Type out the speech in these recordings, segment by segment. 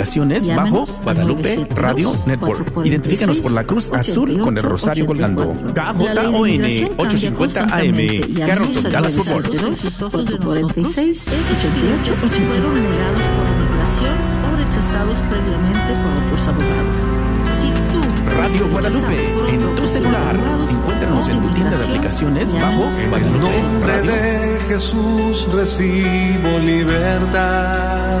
aplicaciones bajo Guadalupe Radio Network. Identifícanos por la cruz azul con el rosario colgando. KJON 850 AM. Carrollton, Dallas, Fort Worth. 46 88 fueron negados por inmigración o rechazados previamente por otros abogados. Si tú Radio Guadalupe en tu celular. Encuéntranos en tu tienda de aplicaciones bajo En el nombre Radio. de Jesús recibo libertad.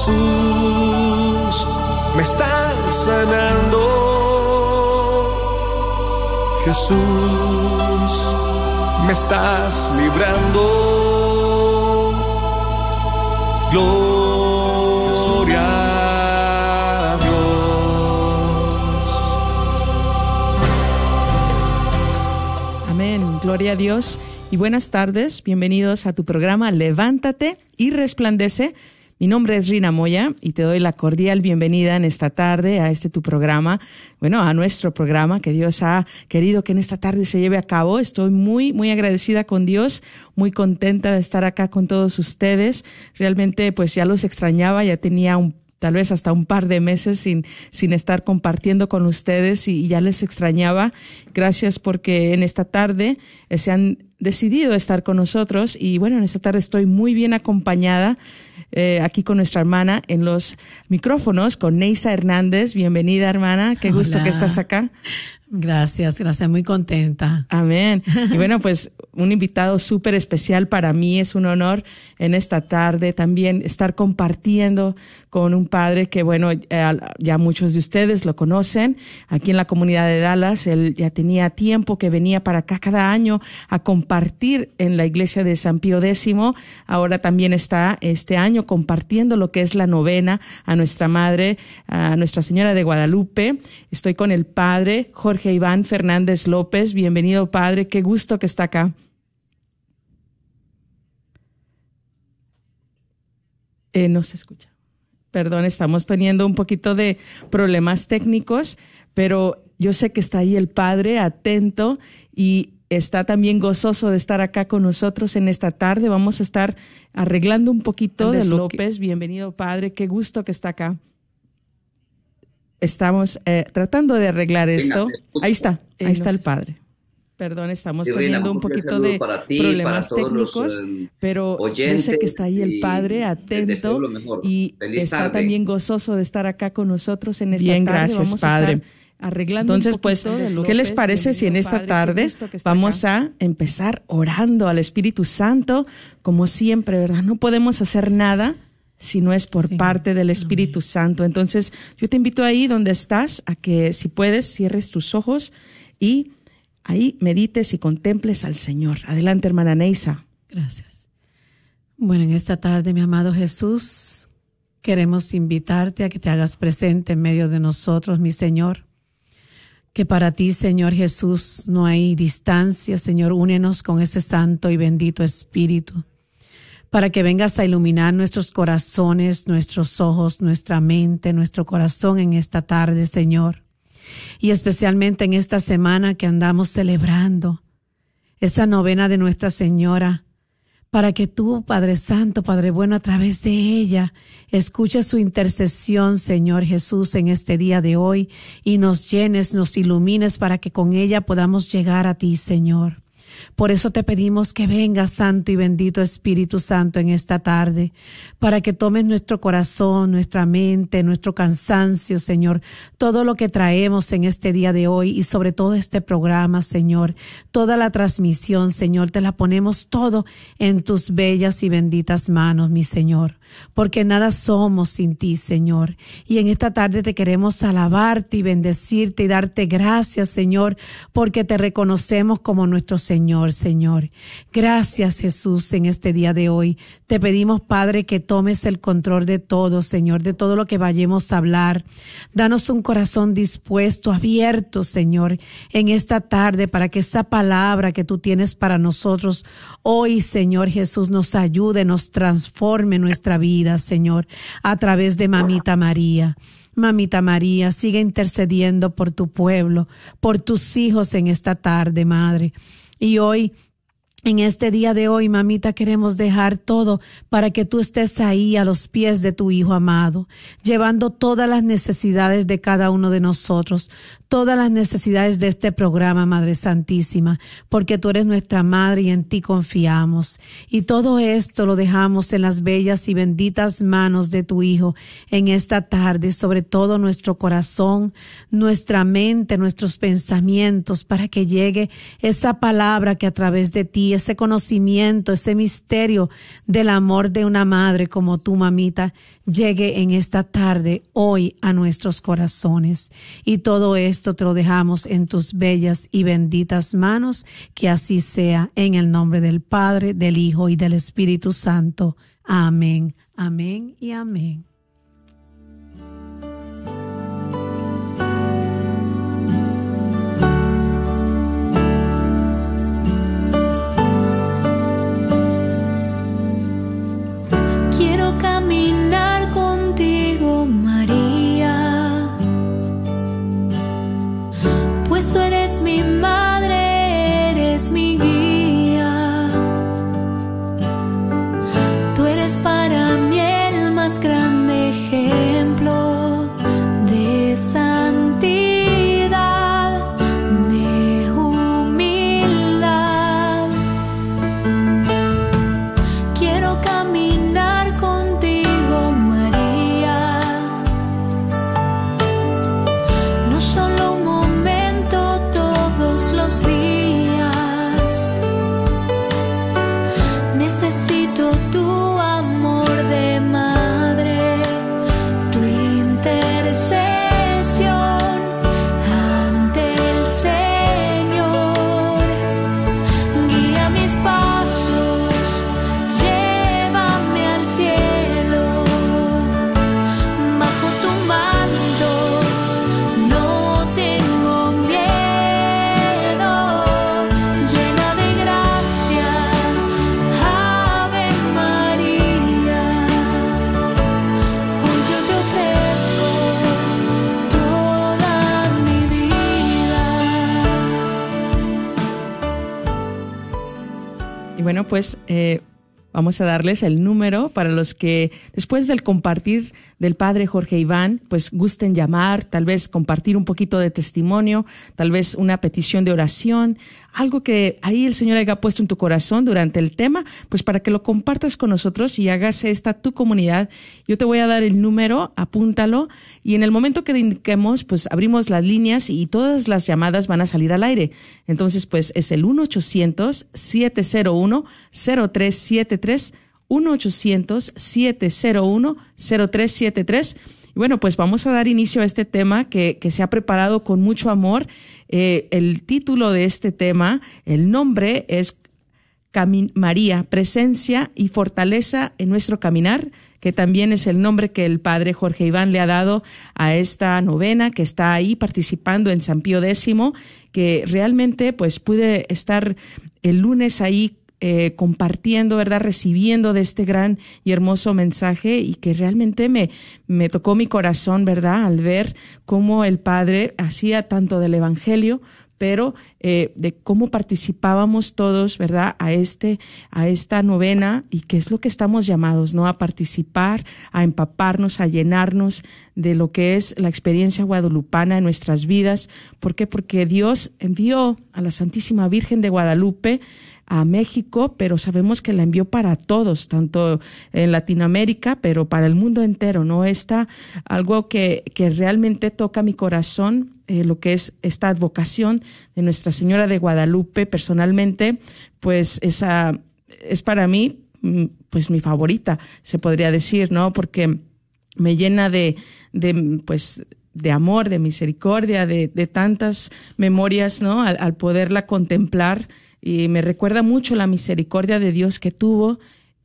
Jesús, me estás sanando. Jesús, me estás librando. Gloria a Dios. Amén, gloria a Dios y buenas tardes, bienvenidos a tu programa Levántate y Resplandece. Mi nombre es Rina Moya y te doy la cordial bienvenida en esta tarde a este tu programa, bueno, a nuestro programa que Dios ha querido que en esta tarde se lleve a cabo. Estoy muy, muy agradecida con Dios, muy contenta de estar acá con todos ustedes. Realmente, pues ya los extrañaba, ya tenía tal vez hasta un par de meses sin, sin estar compartiendo con ustedes y, y ya les extrañaba. Gracias porque en esta tarde eh, se han decidido estar con nosotros y bueno, en esta tarde estoy muy bien acompañada eh, aquí con nuestra hermana en los micrófonos con Neisa Hernández. Bienvenida hermana, qué gusto que estás acá. Gracias, gracias, muy contenta. Amén. Y bueno, pues un invitado súper especial para mí, es un honor en esta tarde también estar compartiendo con un padre que, bueno, eh, ya muchos de ustedes lo conocen, aquí en la comunidad de Dallas, él ya tenía tiempo que venía para acá cada año a compartir en la iglesia de San Pío X, ahora también está este año compartiendo lo que es la novena a nuestra madre, a Nuestra Señora de Guadalupe. Estoy con el padre Jorge Iván Fernández López. Bienvenido, padre. Qué gusto que está acá. Eh, no se escucha. Perdón, estamos teniendo un poquito de problemas técnicos, pero yo sé que está ahí el padre atento y está también gozoso de estar acá con nosotros en esta tarde. Vamos a estar arreglando un poquito de López. Bienvenido, padre. Qué gusto que está acá. Estamos eh, tratando de arreglar esto. Ahí está, Eh, ahí está el padre. Perdón, estamos Sí, teniendo un poquito de para ti, problemas para todos los, técnicos, eh, pero yo sé que está ahí el padre atento y Feliz está tarde. también gozoso de estar acá con nosotros en esta Bien, tarde. gracias, Vamos a padre. estar arreglando Entonces, un pues, de ¿qué les parece si en esta padre, tarde vamos acá. a empezar orando al Espíritu Santo, como siempre, ¿verdad? No podemos hacer nada si no es por parte del Espíritu Santo. Entonces, yo te invito ahí donde estás a que si puedes cierres tus ojos y ahí medites y contemples al Señor. Adelante, hermana Neisa. Gracias. Bueno, en esta tarde, mi amado Jesús, queremos invitarte a que te hagas presente en medio de nosotros, mi Señor. Que para ti, Señor Jesús, no hay distancia, Señor, únenos con ese santo y bendito Espíritu, para que vengas a iluminar nuestros corazones, nuestros ojos, nuestra mente, nuestro corazón en esta tarde, Señor. Y especialmente en esta semana que andamos celebrando esa novena de Nuestra Señora, para que tú, Padre Santo, Padre Bueno, a través de ella, escuches su intercesión, Señor Jesús, en este día de hoy y nos llenes, nos ilumines para que con ella podamos llegar a ti, Señor. Por eso te pedimos que venga, Santo y bendito Espíritu Santo, en esta tarde, para que tomes nuestro corazón, nuestra mente, nuestro cansancio, Señor, todo lo que traemos en este día de hoy y sobre todo este programa, Señor, toda la transmisión, Señor, te la ponemos todo en tus bellas y benditas manos, mi Señor. Porque nada somos sin ti, Señor. Y en esta tarde te queremos alabarte y bendecirte y darte gracias, Señor, porque te reconocemos como nuestro Señor, Señor. Gracias, Jesús, en este día de hoy. Te pedimos, Padre, que tomes el control de todo, Señor, de todo lo que vayamos a hablar. Danos un corazón dispuesto, abierto, Señor, en esta tarde para que esa palabra que tú tienes para nosotros hoy, Señor Jesús, nos ayude, nos transforme nuestra vida, Señor, a través de Mamita María. Mamita María, sigue intercediendo por tu pueblo, por tus hijos en esta tarde, Madre. Y hoy en este día de hoy, mamita, queremos dejar todo para que tú estés ahí a los pies de tu Hijo amado, llevando todas las necesidades de cada uno de nosotros, todas las necesidades de este programa, Madre Santísima, porque tú eres nuestra Madre y en ti confiamos. Y todo esto lo dejamos en las bellas y benditas manos de tu Hijo en esta tarde, sobre todo nuestro corazón, nuestra mente, nuestros pensamientos, para que llegue esa palabra que a través de ti, ese conocimiento, ese misterio del amor de una madre como tu mamita, llegue en esta tarde, hoy, a nuestros corazones. Y todo esto te lo dejamos en tus bellas y benditas manos, que así sea, en el nombre del Padre, del Hijo y del Espíritu Santo. Amén, amén y amén. caminar. Pues eh, vamos a darles el número para los que después del compartir del padre Jorge Iván, pues gusten llamar, tal vez compartir un poquito de testimonio, tal vez una petición de oración, algo que ahí el Señor haya puesto en tu corazón durante el tema, pues para que lo compartas con nosotros y hagas esta tu comunidad. Yo te voy a dar el número, apúntalo y en el momento que indiquemos, pues abrimos las líneas y todas las llamadas van a salir al aire. Entonces, pues es el 1-800-701-0373 1-800-701-0373. Y bueno, pues vamos a dar inicio a este tema que, que se ha preparado con mucho amor. Eh, el título de este tema, el nombre es María, presencia y fortaleza en nuestro caminar, que también es el nombre que el padre Jorge Iván le ha dado a esta novena que está ahí participando en San Pío X, que realmente pues pude estar el lunes ahí eh, compartiendo, ¿verdad? Recibiendo de este gran y hermoso mensaje y que realmente me, me tocó mi corazón, ¿verdad? Al ver cómo el Padre hacía tanto del Evangelio, pero eh, de cómo participábamos todos, ¿verdad? A este, a esta novena y qué es lo que estamos llamados, ¿no? A participar, a empaparnos, a llenarnos de lo que es la experiencia guadalupana en nuestras vidas. ¿Por qué? Porque Dios envió a la Santísima Virgen de Guadalupe a México, pero sabemos que la envió para todos, tanto en Latinoamérica, pero para el mundo entero, ¿no? Está algo que, que realmente toca mi corazón, eh, lo que es esta advocación de Nuestra Señora de Guadalupe, personalmente, pues esa es para mí mm, pues mi favorita, se podría decir, ¿no? Porque me llena de, de pues, de amor, de misericordia, de, de tantas memorias, ¿no? Al, al, poderla contemplar y me recuerda mucho la misericordia de Dios que tuvo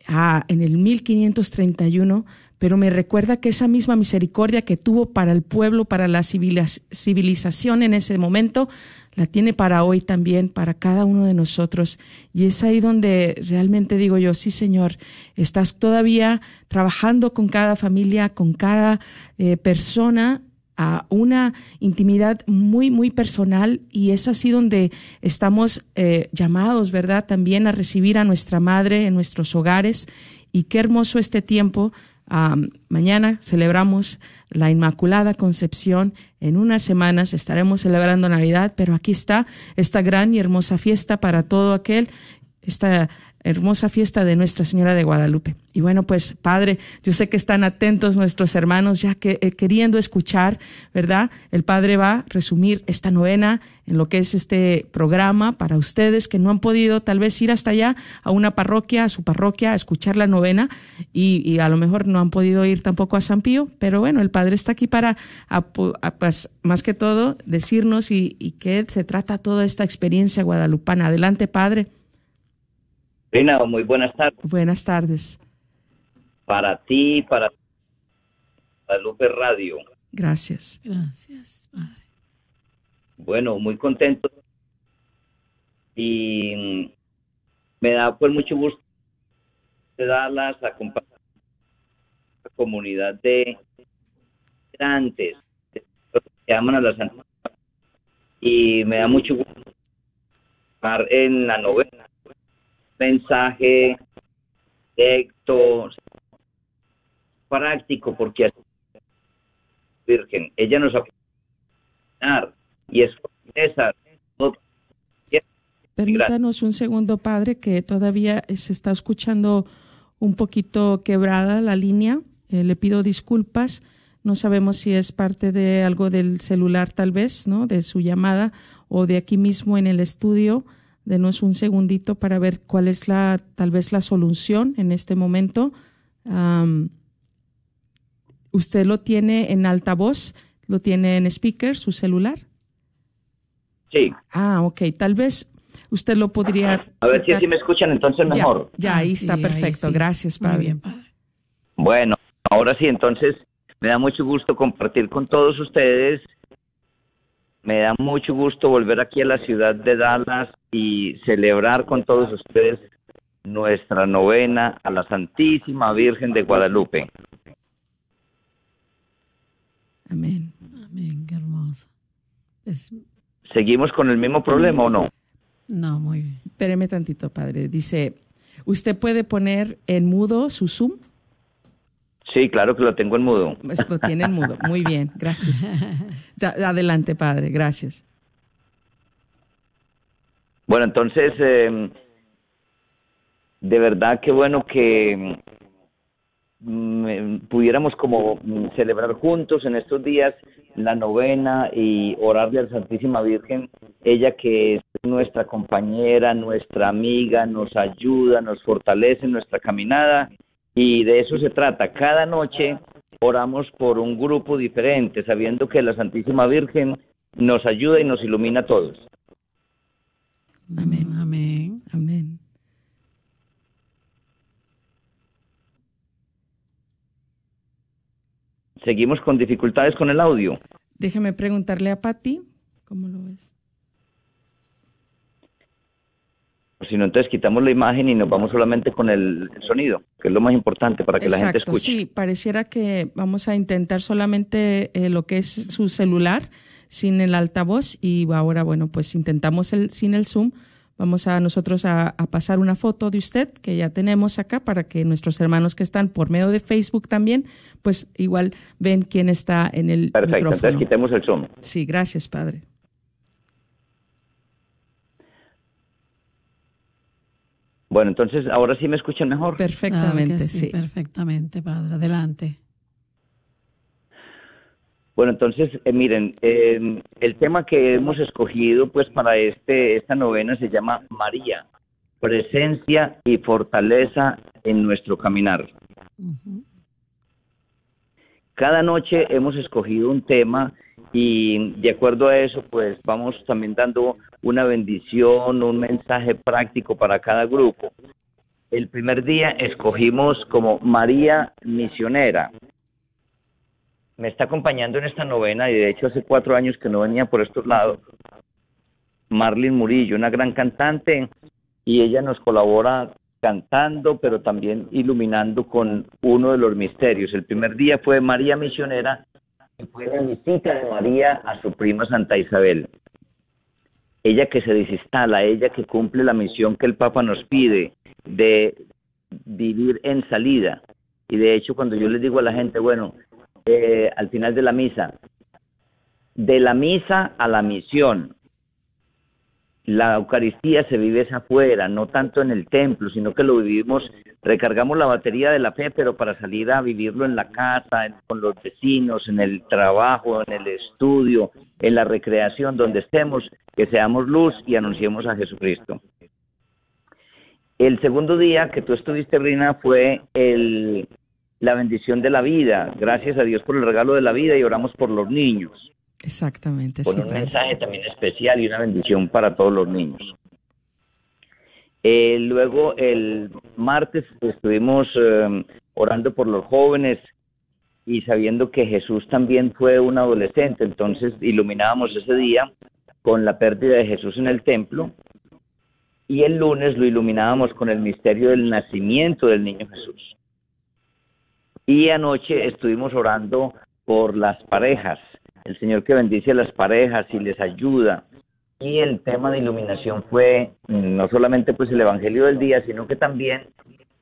ah, en el 1531, pero me recuerda que esa misma misericordia que tuvo para el pueblo, para la civilización en ese momento, la tiene para hoy también, para cada uno de nosotros. Y es ahí donde realmente digo yo, sí Señor, estás todavía trabajando con cada familia, con cada eh, persona a una intimidad muy, muy personal y es así donde estamos eh, llamados, ¿verdad? También a recibir a nuestra madre en nuestros hogares y qué hermoso este tiempo. mañana celebramos la Inmaculada Concepción. En unas semanas estaremos celebrando Navidad, pero aquí está esta gran y hermosa fiesta para todo aquel, esta hermosa fiesta de Nuestra Señora de Guadalupe. Y bueno, pues Padre, yo sé que están atentos nuestros hermanos ya que eh, queriendo escuchar, ¿verdad? El Padre va a resumir esta novena en lo que es este programa para ustedes que no han podido tal vez ir hasta allá a una parroquia, a su parroquia, a escuchar la novena y, a lo mejor no han podido ir tampoco a San Pío, pero bueno, el Padre está aquí para, pues, más que todo, decirnos y, y qué se trata toda esta experiencia guadalupana. Adelante, Padre muy buenas tardes. Buenas tardes. Para ti, para Lupe Radio. Gracias. Gracias, Padre. Bueno, muy contento. Y me da pues mucho gusto de darlas a compartir la comunidad de migrantes que aman a la Santa y me da mucho gusto estar en la novena mensaje directo, práctico, porque Virgen, ella nos a y es esa. Permítanos un segundo, Padre, que todavía se está escuchando un poquito quebrada la línea. Eh, le pido disculpas. No sabemos si es parte de algo del celular, tal vez, ¿no? De su llamada o de aquí mismo en el estudio. Denos un segundito para ver cuál es la, tal vez la solución en este momento. ¿Usted lo tiene en altavoz? ¿Lo tiene en speaker, su celular? Sí. Ah, ok. Tal vez usted lo podría... A ver si así me escuchan entonces mejor. Ya, ahí está perfecto. Gracias, padre. Muy bien, padre. Bueno, ahora sí, entonces me da mucho gusto compartir con todos ustedes me da mucho gusto volver aquí a la ciudad de Dallas y celebrar con todos ustedes nuestra novena a la Santísima Virgen de Guadalupe. Amén. Amén, qué hermoso. ¿Seguimos con el mismo problema o no? No, muy bien. Espéreme tantito, padre. Dice, ¿usted puede poner en mudo su Zoom? Sí, claro que lo tengo en mudo. Pues lo tiene en mudo. Muy bien, gracias. Adelante, padre, gracias. Bueno, entonces, eh, de verdad que bueno que mm, pudiéramos como celebrar juntos en estos días la novena y orarle a la Santísima Virgen, ella que es nuestra compañera, nuestra amiga, nos ayuda, nos fortalece en nuestra caminada y de eso se trata. Cada noche oramos por un grupo diferente, sabiendo que la Santísima Virgen nos ayuda y nos ilumina a todos. Amén, amén, amén. Seguimos con dificultades con el audio. Déjeme preguntarle a Patti, ¿cómo lo ves? Si no, entonces quitamos la imagen y nos vamos solamente con el, sonido, que es lo más importante para que la gente escuche. Sí, pareciera que vamos a intentar solamente eh, lo que es su celular sin el altavoz y ahora, bueno, pues intentamos el, sin el Zoom. Vamos a nosotros a, pasar una foto de usted que ya tenemos acá para que nuestros hermanos que están por medio de Facebook también, pues igual ven quién está en el Perfecto, entonces quitemos el Zoom. Sí, gracias, padre. Bueno, entonces ahora sí me escuchan mejor. Perfectamente, sí, Perfectamente, padre. Adelante. Bueno, entonces, eh, miren, el tema que hemos escogido pues para este esta novena se llama María, presencia y fortaleza en nuestro caminar. Cada noche hemos escogido un tema y de acuerdo a eso, pues vamos también dando una bendición, un mensaje práctico para cada grupo. El primer día escogimos como María Misionera. Me está acompañando en esta novena y de hecho hace cuatro años que no venía por estos lados. Marlene Murillo, una gran cantante y ella nos colabora cantando, pero también iluminando con uno de los misterios. El primer día fue María Misionera, y fue la visita de María a su prima Santa Isabel. Ella que se desinstala, ella que cumple la misión que el Papa nos pide de vivir en salida. Y de hecho, cuando yo les digo a la gente, bueno, eh, al final de la misa, de la misa a la misión, la Eucaristía se vive afuera, no tanto en el templo, sino que lo vivimos, recargamos la batería de la fe, pero para salir a vivirlo en la casa, con los vecinos, en el trabajo, en el estudio, en la recreación, donde estemos, que seamos luz y anunciemos a Jesucristo. El segundo día que tú estuviste, Rina, fue el, la bendición de la vida. Gracias a Dios por el regalo de la vida y oramos por los niños. Exactamente. Con un mensaje también especial y una bendición para todos los niños. Eh, luego el martes estuvimos eh, orando por los jóvenes y sabiendo que Jesús también fue un adolescente, entonces iluminábamos ese día con la pérdida de Jesús en el templo y el lunes lo iluminábamos con el misterio del nacimiento del niño Jesús. Y anoche estuvimos orando por las parejas, el Señor que bendice a las parejas y les ayuda. Y el tema de iluminación fue mm, no solamente pues el Evangelio del día, sino que también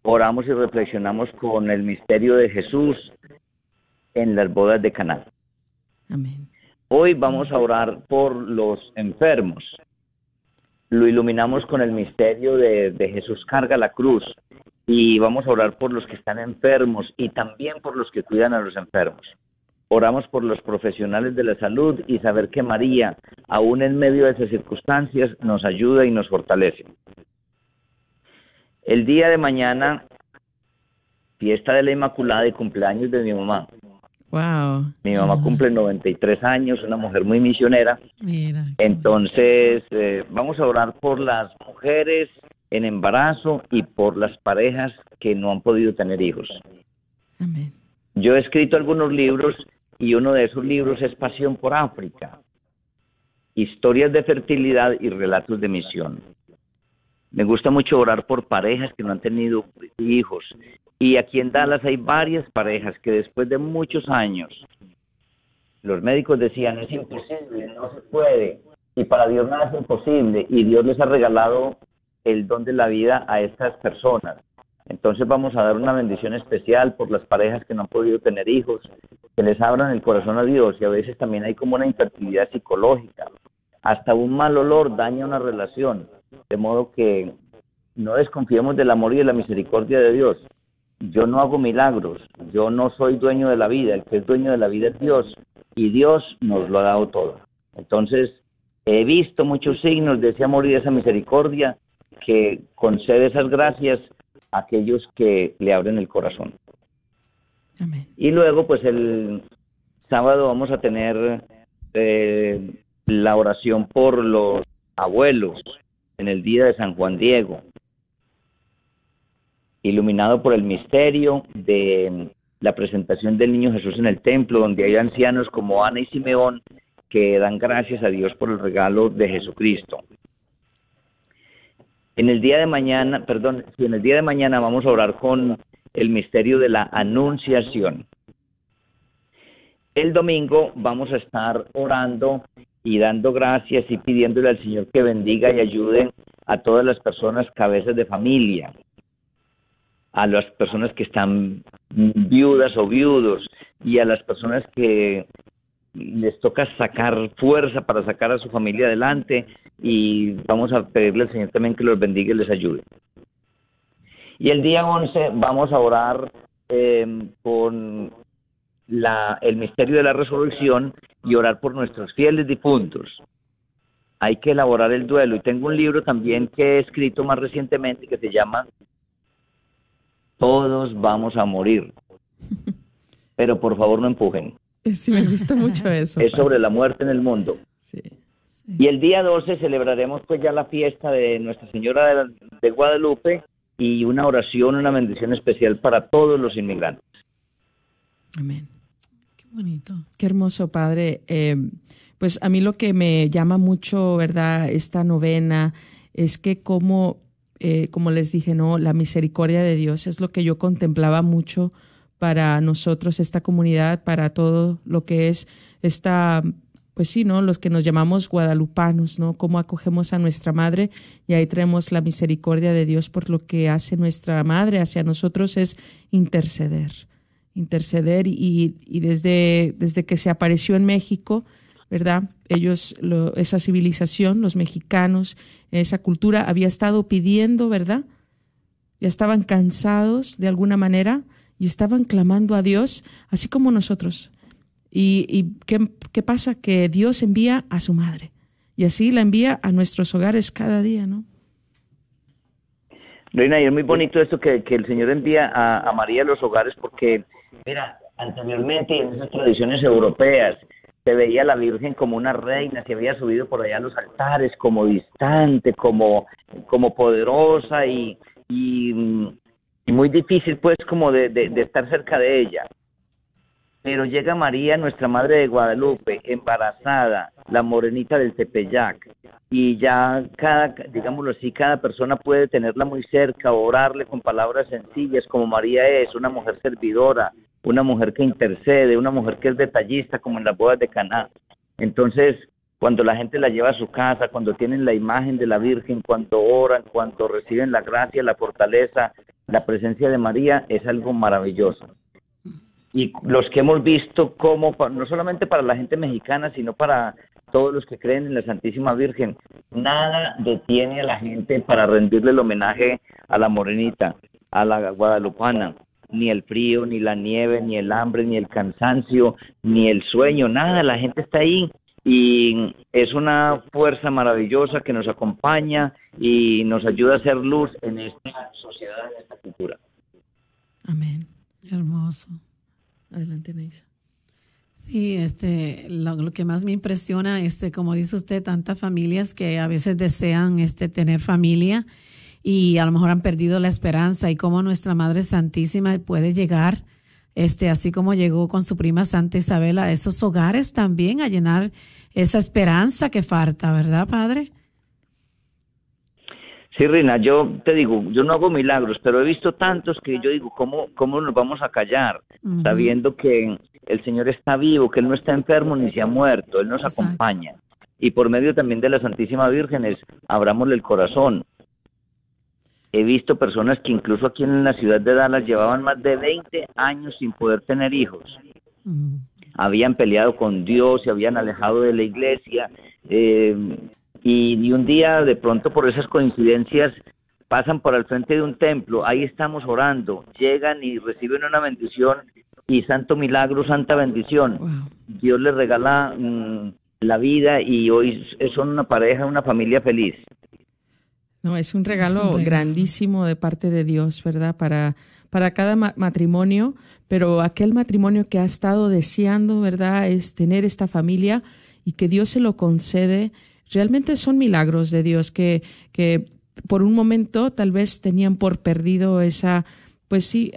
oramos y reflexionamos con el misterio de Jesús en las bodas de Caná. Amén. Hoy vamos a orar por los enfermos. Lo iluminamos con el misterio de, de Jesús carga la cruz y vamos a orar por los que están enfermos y también por los que cuidan a los enfermos. Oramos por los profesionales de la salud y saber que María, aún en medio de esas circunstancias, nos ayuda y nos fortalece. El día de mañana, fiesta de la Inmaculada y cumpleaños de mi mamá. Wow. Mi mamá cumple 93 años, una mujer muy misionera. Entonces, eh, vamos a orar por las mujeres en embarazo y por las parejas que no han podido tener hijos. Amén. Yo he escrito algunos libros y uno de esos libros es Pasión por África, historias de fertilidad y relatos de misión. Me gusta mucho orar por parejas que no han tenido hijos. Y aquí en Dallas hay varias parejas que después de muchos años, los médicos decían, es imposible, no se puede. Y para Dios nada es imposible. Y Dios les ha regalado el don de la vida a estas personas. Entonces vamos a dar una bendición especial por las parejas que no han podido tener hijos, que les abran el corazón a Dios y a veces también hay como una infertilidad psicológica. Hasta un mal olor daña una relación, de modo que no desconfiemos del amor y de la misericordia de Dios. Yo no hago milagros, yo no soy dueño de la vida, el que es dueño de la vida es Dios y Dios nos lo ha dado todo. Entonces, he visto muchos signos de ese amor y de esa misericordia que concede esas gracias aquellos que le abren el corazón. Y luego, pues el sábado vamos a tener eh, la oración por los abuelos en el día de San Juan Diego, iluminado por el misterio de la presentación del niño Jesús en el templo, donde hay ancianos como Ana y Simeón que dan gracias a Dios por el regalo de Jesucristo. En el día de mañana, perdón, si en el día de mañana vamos a orar con el misterio de la anunciación. El domingo vamos a estar orando y dando gracias y pidiéndole al Señor que bendiga y ayude a todas las personas cabezas de familia, a las personas que están viudas o viudos y a las personas que les toca sacar fuerza para sacar a su familia adelante y vamos a pedirle al Señor también que los bendiga y les ayude. Y el día 11 vamos a orar eh, con la, el misterio de la resurrección y orar por nuestros fieles difuntos. hay que elaborar el duelo. Y tengo un libro también que he escrito más recientemente que se llama Todos vamos a morir. Pero por favor no empujen. Sí, me gusta mucho eso. es sobre la muerte en el mundo. Sí. Y el día 12 celebraremos pues ya la fiesta de Nuestra Señora de, Guadalupe y una oración, una bendición especial para todos los inmigrantes. Amén. Qué bonito. Qué hermoso, Padre. Eh, pues a mí lo que me llama mucho, ¿verdad? Esta novena es que como, eh, como les dije, ¿no? La misericordia de Dios es lo que yo contemplaba mucho para nosotros, esta comunidad, para todo lo que es esta pues sí, ¿no? Los que nos llamamos guadalupanos, ¿no? Cómo acogemos a nuestra madre y ahí traemos la misericordia de Dios por lo que hace nuestra madre hacia nosotros es interceder, interceder y, y desde, desde que se apareció en México, ¿verdad? Ellos, esa civilización, los mexicanos, esa cultura había estado pidiendo, ¿verdad? Ya estaban cansados de alguna manera y estaban clamando a Dios, así como nosotros ¿Y, qué, pasa? Que Dios envía a su madre y así la envía a nuestros hogares cada día, ¿no? Reina, y es muy bonito esto que, el Señor envía a, María a los hogares porque, mira, anteriormente en esas tradiciones europeas se veía la Virgen como una reina que había subido por allá a los altares, como distante, como, como poderosa y, y, muy difícil pues como de estar cerca de ella pero llega María, nuestra Madre de Guadalupe, embarazada, la morenita del Tepeyac, y ya cada, digámoslo así, cada persona puede tenerla muy cerca, orarle con palabras sencillas, como María es, una mujer servidora, una mujer que intercede, una mujer que es detallista, como en las bodas de Caná. Entonces, cuando la gente la lleva a su casa, cuando tienen la imagen de la Virgen, cuando oran, cuando reciben la gracia, la fortaleza, la presencia de María, es algo maravilloso. Y los que hemos visto como, no solamente para la gente mexicana, sino para todos los que creen en la Santísima Virgen, nada detiene a la gente para rendirle el homenaje a la morenita, a la guadalupana, ni el frío, ni la nieve, ni el hambre, ni el cansancio, ni el sueño, nada, la gente está ahí y es una fuerza maravillosa que nos acompaña y nos ayuda a hacer luz en esta sociedad, en esta cultura. Amén. Hermoso. Adelante, Neisa. Sí, este, lo, que más me impresiona, este, como dice usted, tantas familias que a veces desean este, tener familia y a lo mejor han perdido la esperanza y cómo nuestra Madre Santísima puede llegar, este, así como llegó con su prima Santa Isabel a esos hogares también a llenar esa esperanza que falta, ¿verdad, Padre? Sí, Rina, yo te digo, yo no hago milagros, pero he visto tantos que yo digo, ¿cómo, cómo nos vamos a callar? Sabiendo que el Señor está vivo, que Él no está enfermo ni se ha muerto, Él nos acompaña. Y por medio también de la Santísima Virgen es, abramosle el corazón. He visto personas que incluso aquí en la ciudad de Dallas llevaban más de 20 años sin poder tener hijos. Habían peleado con Dios, se habían alejado de la iglesia, eh, y, un día de pronto por esas coincidencias pasan por el frente de un templo, ahí estamos orando, llegan y reciben una bendición y santo milagro, santa bendición. Dios les regala mm, la vida y hoy son una pareja, una familia feliz. No, es un regalo, grandísimo de parte de Dios, ¿verdad? Para, para cada matrimonio, pero aquel matrimonio que ha estado deseando, ¿verdad? Es tener esta familia y que Dios se lo concede realmente son milagros de Dios que, que por un momento tal vez tenían por perdido esa, pues sí,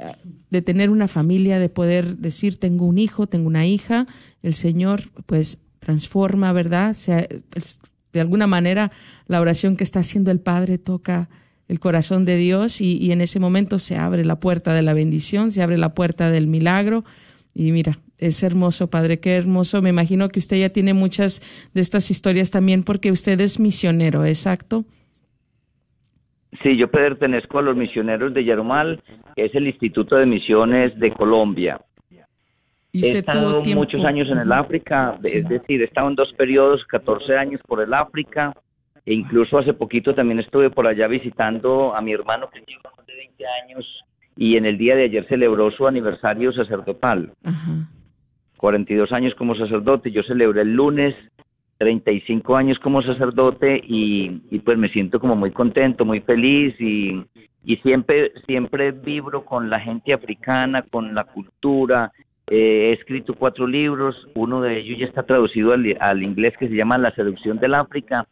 de tener una familia, de poder decir tengo un hijo, tengo una hija, el Señor pues transforma, ¿verdad? De alguna manera la oración que está haciendo el Padre toca el corazón de Dios y, en ese momento se abre la puerta de la bendición, se abre la puerta del milagro y mira, es hermoso, padre, qué hermoso. Me imagino que usted ya tiene muchas de estas historias también porque usted es misionero, ¿exacto? Sí, yo pertenezco a los misioneros de Yarumal, que es el Instituto de Misiones de Colombia. ¿Y he estado muchos años en el África, es decir, he estado en dos periodos, 14 años por el África, e incluso hace poquito también estuve por allá visitando a mi hermano que tiene más de 20 años y en el día de ayer celebró su aniversario sacerdotal. Ajá. 42 años como sacerdote. Yo celebré el lunes 35 años como sacerdote y, pues me siento como muy contento, muy feliz y, y siempre, siempre vibro con la gente africana, con la cultura. Eh, he escrito cuatro libros, uno de ellos ya está traducido al, inglés que se llama La seducción del África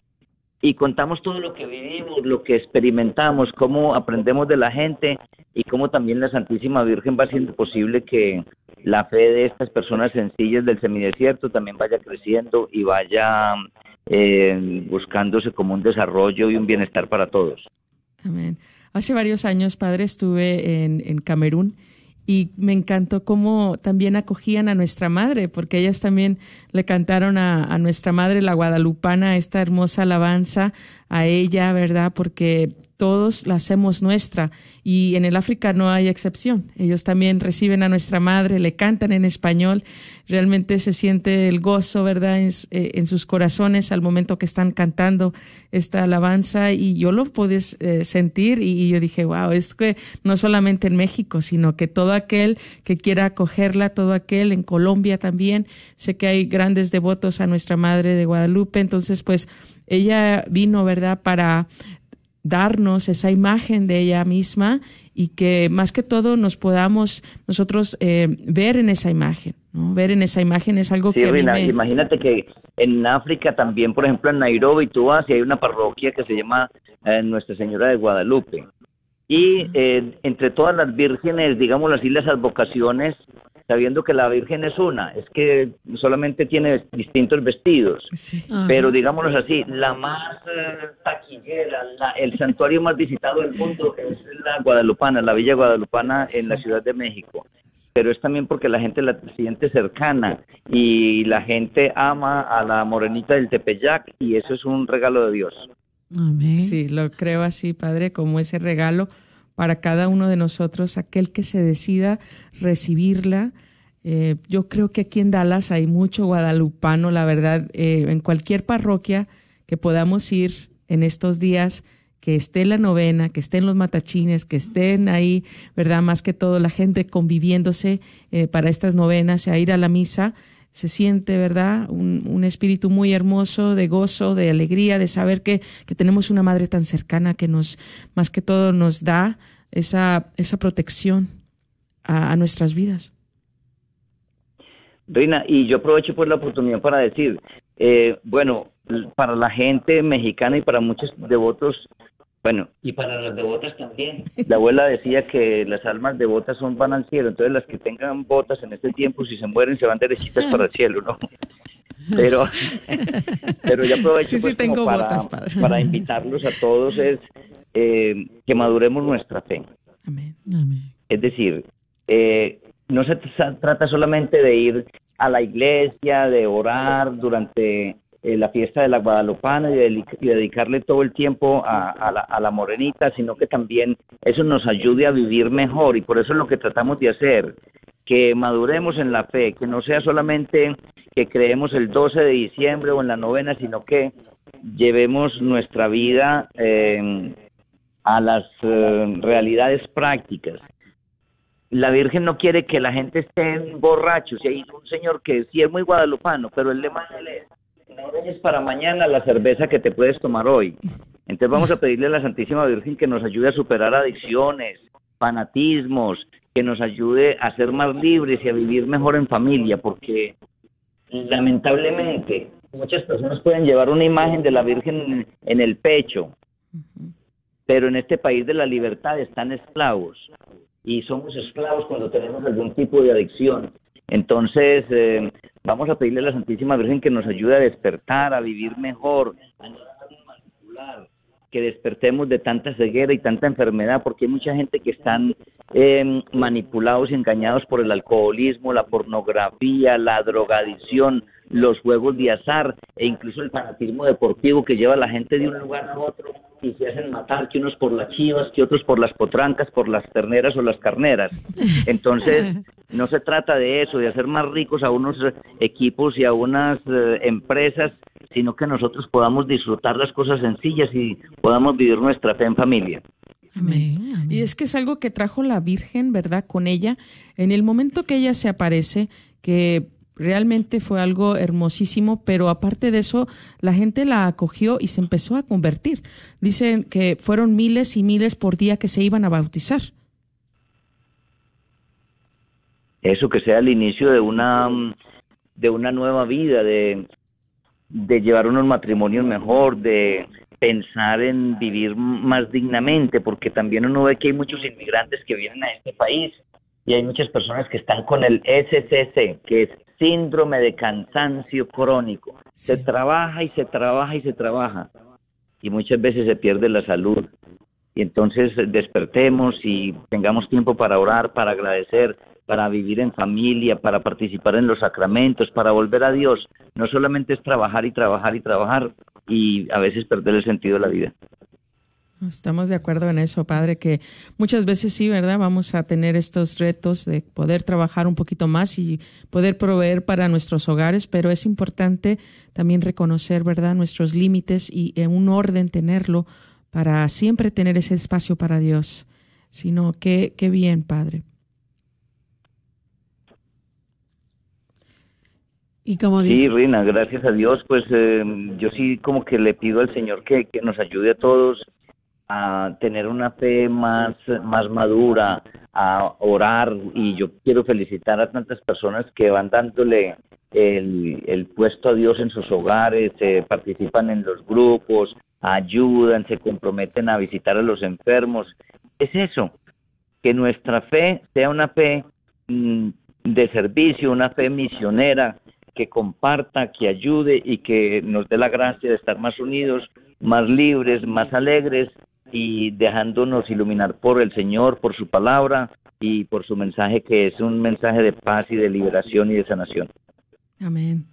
y contamos todo lo que vivimos, lo que experimentamos, cómo aprendemos de la gente y cómo también la Santísima Virgen va haciendo posible que la fe de estas personas sencillas del semidesierto también vaya creciendo y vaya eh, buscándose como un desarrollo y un bienestar para todos. Amén. Hace varios años, padre, estuve en Camerún y me encantó cómo también acogían a nuestra madre, porque ellas también le cantaron a, a, nuestra madre, la guadalupana, esta hermosa alabanza a ella, ¿verdad? Porque todos la hacemos nuestra y en el África no hay excepción. Ellos también reciben a nuestra madre, le cantan en español, realmente se siente el gozo, ¿verdad?, en, eh, sus corazones al momento que están cantando esta alabanza y yo lo pude eh, sentir y, yo dije, wow, es que no solamente en México, sino que todo aquel que quiera acogerla, todo aquel en Colombia también, sé que hay grandes devotos a nuestra madre de Guadalupe, entonces pues ella vino, ¿verdad?, para darnos esa imagen de ella misma y que más que todo nos podamos nosotros eh, ver en esa imagen. ¿no? Ver en esa imagen es algo que... Imagínate que en África también, por ejemplo, en Nairobi, tú vas y hay una parroquia que se llama eh, Nuestra Señora de Guadalupe. Y eh, entre todas las vírgenes, digamos así, las advocaciones, sabiendo que la Virgen es una, es que solamente tiene distintos vestidos, pero digámoslo así, la más eh, taquillera, el santuario más visitado del mundo es la Guadalupana, la Villa Guadalupana en la Ciudad de México, pero es también porque la gente la siente cercana y la gente ama a la morenita del Tepeyac y eso es un regalo de Dios. Amén. Sí, lo creo así, Padre, como ese regalo para cada uno de nosotros, aquel que se decida recibirla. Eh, yo creo que aquí en Dallas hay mucho guadalupano, la verdad, eh, en cualquier parroquia que podamos ir en estos días, que esté la novena, que estén los matachines, que estén ahí, ¿verdad? Más que todo la gente conviviéndose eh, para estas novenas, a ir a la misa, se siente, ¿verdad? Un, un, espíritu muy hermoso de gozo, de alegría, de saber que, que, tenemos una madre tan cercana que nos, más que todo, nos da esa, esa protección a, a nuestras vidas. Reina, y yo aprovecho pues la oportunidad para decir, eh, bueno, para la gente mexicana y para muchos devotos, bueno, y para las devotas también. La abuela decía que las almas devotas son van al cielo, entonces las que tengan botas en este tiempo, si se mueren, se van derechitas para el cielo, ¿no? Pero, pero yo aprovecho pues, para, invitarlos a todos es eh, que maduremos nuestra fe. Amén. Es decir, eh, no se trata solamente de ir a la iglesia, de orar durante eh, la fiesta de la Guadalupana y, dedicarle todo el tiempo a, la, a, la, morenita, sino que también eso nos ayude a vivir mejor y por eso es lo que tratamos de hacer, que maduremos en la fe, que no sea solamente que creemos el 12 de diciembre o en la novena, sino que llevemos nuestra vida eh, a las eh, realidades prácticas. La Virgen no quiere que la gente esté borrachos y hay un señor que sí es muy guadalupano, pero el lema de él es no dejes para mañana la cerveza que te puedes tomar hoy. Entonces vamos a pedirle a la Santísima Virgen que nos ayude a superar adicciones, fanatismos, que nos ayude a ser más libres y a vivir mejor en familia, porque lamentablemente muchas personas pueden llevar una imagen de la Virgen en el pecho, pero en este país de la libertad están esclavos y somos esclavos cuando tenemos algún tipo de adicción. Entonces, eh, vamos a pedirle a la Santísima Virgen que nos ayude a despertar, a vivir mejor, a no manipular, que despertemos de tanta ceguera y tanta enfermedad, porque hay mucha gente que están eh, manipulados y engañados por el alcoholismo, la pornografía, la drogadicción, los juegos de azar e incluso el fanatismo deportivo que lleva a la gente de un lugar a otro y se hacen matar, que unos por las chivas, que otros por las potrancas, por las terneras o las carneras. Entonces, no se trata de eso, de hacer más ricos a unos equipos y a unas eh, empresas, sino que nosotros podamos disfrutar las cosas sencillas y podamos vivir nuestra fe en familia. Amén. Y es que es algo que trajo la Virgen, ¿verdad? Con ella, en el momento que ella se aparece, que realmente fue algo hermosísimo, pero aparte de eso, la gente la acogió y se empezó a convertir. Dicen que fueron miles y miles por día que se iban a bautizar. Eso que sea el inicio de una de una nueva vida, de, de llevar unos matrimonios mejor, de pensar en vivir más dignamente, porque también uno ve que hay muchos inmigrantes que vienen a este país y hay muchas personas que están con el SCC, que es síndrome de cansancio crónico. Se trabaja y se trabaja y se trabaja y muchas veces se pierde la salud. Y entonces despertemos y tengamos tiempo para orar, para agradecer, para vivir en familia, para participar en los sacramentos, para volver a Dios. No solamente es trabajar y trabajar y trabajar y a veces perder el sentido de la vida. Estamos de acuerdo en eso, Padre, que muchas veces sí, ¿verdad? Vamos a tener estos retos de poder trabajar un poquito más y poder proveer para nuestros hogares, pero es importante también reconocer, ¿verdad?, nuestros límites y en un orden tenerlo para siempre tener ese espacio para Dios. Sino que, qué bien, Padre. Y como dice... Sí, Rina, gracias a Dios, pues eh, yo sí como que le pido al Señor que, que nos ayude a todos a tener una fe más, más madura, a orar y yo quiero felicitar a tantas personas que van dándole el, el puesto a Dios en sus hogares, participan en los grupos, ayudan, se comprometen a visitar a los enfermos. Es eso, que nuestra fe sea una fe mm, de servicio, una fe misionera, que comparta, que ayude y que nos dé la gracia de estar más unidos, más libres, más alegres y dejándonos iluminar por el Señor, por su palabra y por su mensaje que es un mensaje de paz y de liberación y de sanación. Amén.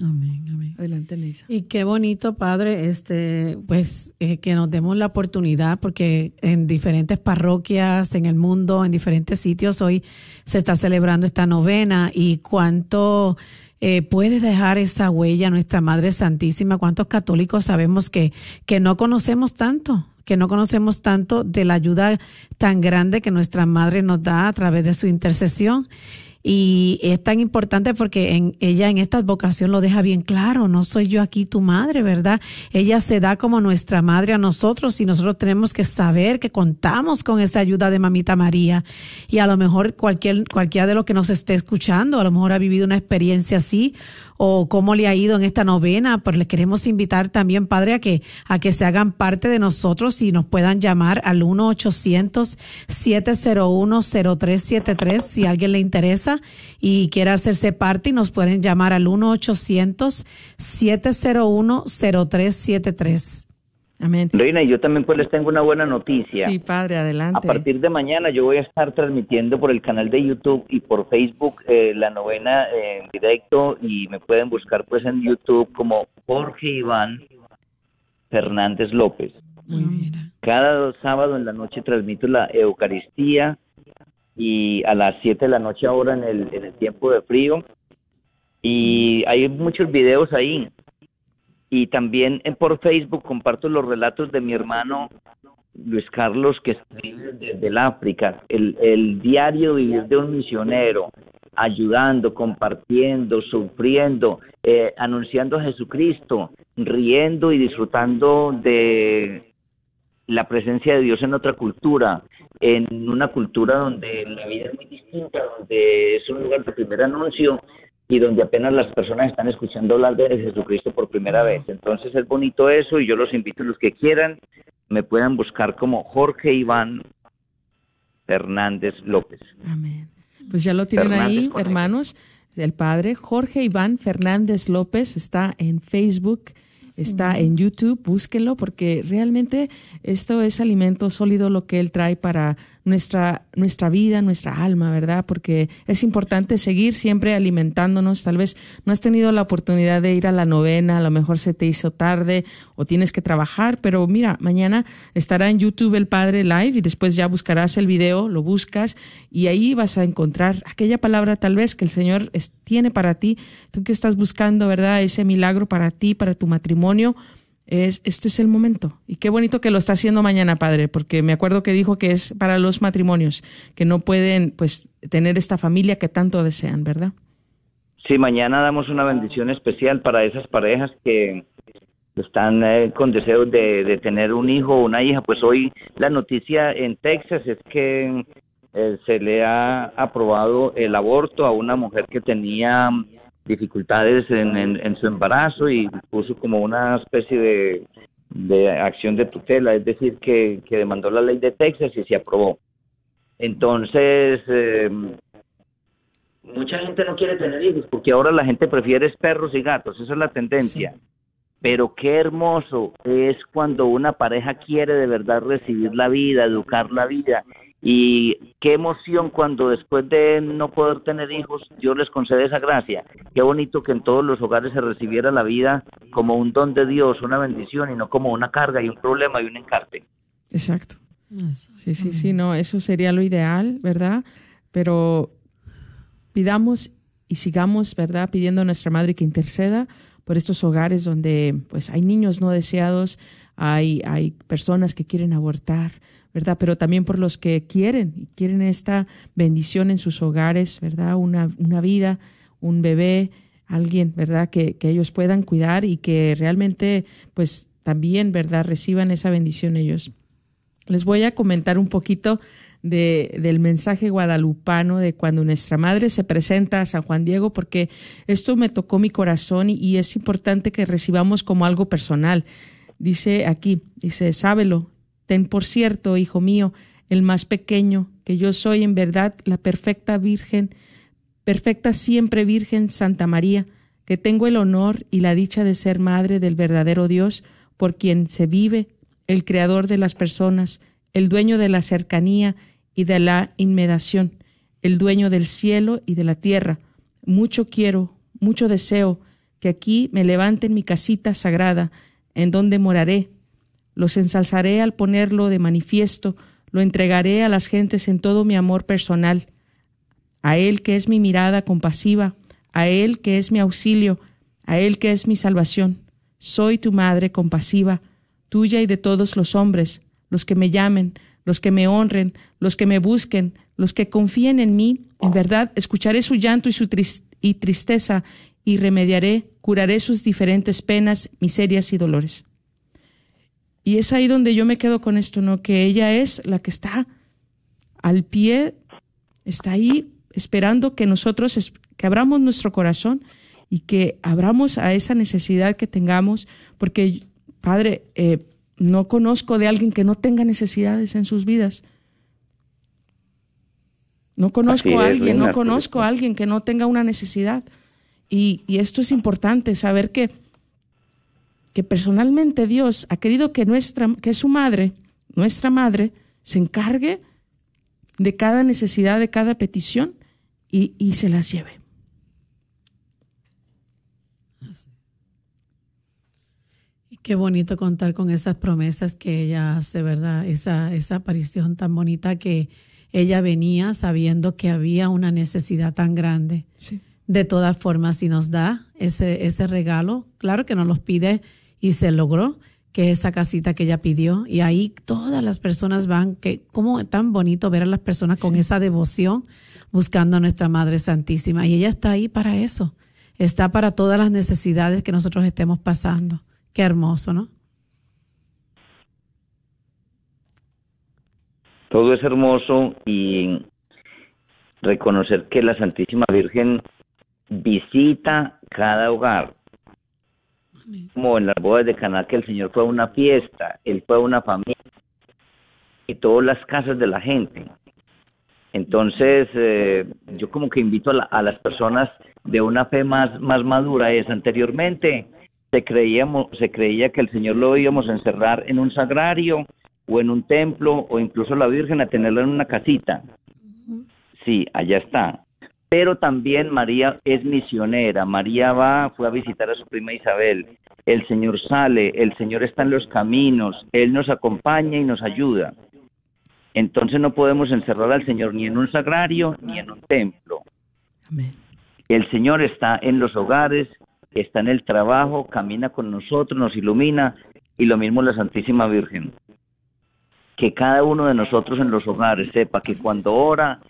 Amén, amén. Adelante, Lisa. Y qué bonito, Padre, este, pues eh, que nos demos la oportunidad, porque en diferentes parroquias en el mundo, en diferentes sitios, hoy se está celebrando esta novena y cuánto eh, puede dejar esa huella nuestra Madre Santísima. ¿Cuántos católicos sabemos que, que no conocemos tanto? que no conocemos tanto de la ayuda tan grande que nuestra madre nos da a través de su intercesión. Y es tan importante porque en, ella en esta vocación lo deja bien claro, no soy yo aquí tu madre, ¿verdad? Ella se da como nuestra madre a nosotros y nosotros tenemos que saber que contamos con esa ayuda de mamita María. Y a lo mejor cualquier, cualquiera de los que nos esté escuchando, a lo mejor ha vivido una experiencia así o cómo le ha ido en esta novena, pues le queremos invitar también, Padre, a que, a que se hagan parte de nosotros y nos puedan llamar al 1-800-701-0373 si alguien le interesa y quiere hacerse parte y nos pueden llamar al 1-800-701-0373. Amén. Reina, y yo también pues les tengo una buena noticia. Sí, padre, adelante. A partir de mañana yo voy a estar transmitiendo por el canal de YouTube y por Facebook eh, la novena en directo y me pueden buscar pues en YouTube como Jorge Iván Fernández López. Cada sábado en la noche transmito la Eucaristía y a las 7 de la noche ahora en el, en el tiempo de frío y hay muchos videos ahí y también por Facebook comparto los relatos de mi hermano Luis Carlos que escribe desde el África, el, el diario vivir de un misionero, ayudando, compartiendo, sufriendo, eh, anunciando a Jesucristo, riendo y disfrutando de la presencia de Dios en otra cultura, en una cultura donde la vida es muy distinta, donde es un lugar de primer anuncio y donde apenas las personas están escuchando hablar de Jesucristo por primera vez. Entonces es bonito eso y yo los invito a los que quieran, me puedan buscar como Jorge Iván Fernández López. Amén. Pues ya lo tienen ahí, hermanos. El padre Jorge Iván Fernández López está en Facebook está en YouTube, búsquenlo porque realmente esto es alimento sólido lo que él trae para nuestra, nuestra vida, nuestra alma, ¿verdad? Porque es importante seguir siempre alimentándonos. Tal vez no has tenido la oportunidad de ir a la novena, a lo mejor se te hizo tarde o tienes que trabajar, pero mira, mañana estará en YouTube el Padre Live y después ya buscarás el video, lo buscas y ahí vas a encontrar aquella palabra tal vez que el Señor tiene para ti, tú que estás buscando, ¿verdad? Ese milagro para ti, para tu matrimonio es, este es el momento. Y qué bonito que lo está haciendo mañana, padre, porque me acuerdo que dijo que es para los matrimonios, que no pueden pues tener esta familia que tanto desean, ¿verdad? Sí, mañana damos una bendición especial para esas parejas que están eh, con deseos de, tener un hijo o una hija. Pues hoy la noticia en Texas es que eh, se le ha aprobado el aborto a una mujer que tenía dificultades en, su embarazo y puso como una especie de, acción de tutela, es decir, que, demandó la ley de Texas y se aprobó. Entonces, eh, mucha gente no quiere tener hijos porque ahora la gente prefiere perros y gatos, esa es la tendencia. Pero qué hermoso es cuando una pareja quiere de verdad recibir la vida, educar la vida. Y qué emoción cuando después de no poder tener hijos, Dios les concede esa gracia. Qué bonito que en todos los hogares se recibiera la vida como un don de Dios, una bendición y no como una carga y un problema y un encarte. Exacto. Sí, sí, sí, no, eso sería lo ideal, ¿verdad? Pero pidamos y sigamos, ¿verdad? Pidiendo a nuestra Madre que interceda por estos hogares donde pues hay niños no deseados, hay, hay personas que quieren abortar, ¿verdad? Pero también por los que quieren, y quieren esta bendición en sus hogares, ¿verdad? Una, una vida, un bebé, alguien, ¿verdad? Que, que ellos puedan cuidar y que realmente pues también, ¿verdad? Reciban esa bendición ellos. Les voy a comentar un poquito de, del mensaje guadalupano de cuando nuestra madre se presenta a San Juan Diego, porque esto me tocó mi corazón y, es importante que recibamos como algo personal. Dice aquí, dice, sábelo, ten por cierto, hijo mío, el más pequeño, que yo soy en verdad la perfecta Virgen, perfecta siempre Virgen Santa María, que tengo el honor y la dicha de ser madre del verdadero Dios, por quien se vive, el creador de las personas, el dueño de la cercanía y de la inmediación, el dueño del cielo y de la tierra. Mucho quiero, mucho deseo que aquí me levanten mi casita sagrada, en donde moraré. Los ensalzaré al ponerlo de manifiesto, lo entregaré a las gentes en todo mi amor personal, a Él que es mi mirada compasiva, a Él que es mi auxilio, a Él que es mi salvación. Soy tu madre compasiva, tuya y de todos los hombres, los que me llamen, los que me honren, los que me busquen, los que confíen en mí, en verdad, escucharé su llanto y su y tristeza y remediaré, curaré sus diferentes penas, miserias y dolores. Y es ahí donde yo me quedo con esto, ¿no? Que ella es la que está al pie, está ahí esperando que nosotros, que abramos nuestro corazón y que abramos a esa necesidad que tengamos, porque, Padre, eh, no conozco de alguien que no tenga necesidades en sus vidas. No conozco a alguien, no conozco a alguien que no tenga una necesidad. Y, esto es importante, saber que, que personalmente Dios ha querido que, nuestra, que su madre, nuestra madre, se encargue de cada necesidad, de cada petición y, y se las lleve. Qué bonito contar con esas promesas que ella hace, ¿verdad? Esa, esa aparición tan bonita que ella venía sabiendo que había una necesidad tan grande. Sí. De todas formas, si nos da ese, ese regalo, claro que nos los pide y se logró, que esa casita que ella pidió. Y ahí todas las personas van, que como tan bonito ver a las personas con esa devoción buscando a nuestra Madre Santísima. Y ella está ahí para eso. Está para todas las necesidades que nosotros estemos pasando. Qué hermoso, ¿no? Todo es hermoso y reconocer que la Santísima Virgen visita cada hogar. Como en las bodas de Caná, que el Señor fue a una fiesta, Él fue a una familia y todas las casas de la gente. Entonces, eh, yo como que invito a, a, las personas de una fe más, más madura, es anteriormente se, creíamos, se creía que el Señor lo íbamos a encerrar en un sagrario o en un templo o incluso la Virgen a tenerlo en una casita. Sí, allá está. Pero también María es misionera. María va, fue a visitar a su prima Isabel. El Señor sale, el Señor está en los caminos, Él nos acompaña y nos ayuda. Entonces no podemos encerrar al Señor ni en un sagrario ni en un templo. El Señor está en los hogares, está en el trabajo, camina con nosotros, nos ilumina, y lo mismo la Santísima Virgen. Que cada uno de nosotros en los hogares sepa que cuando ora,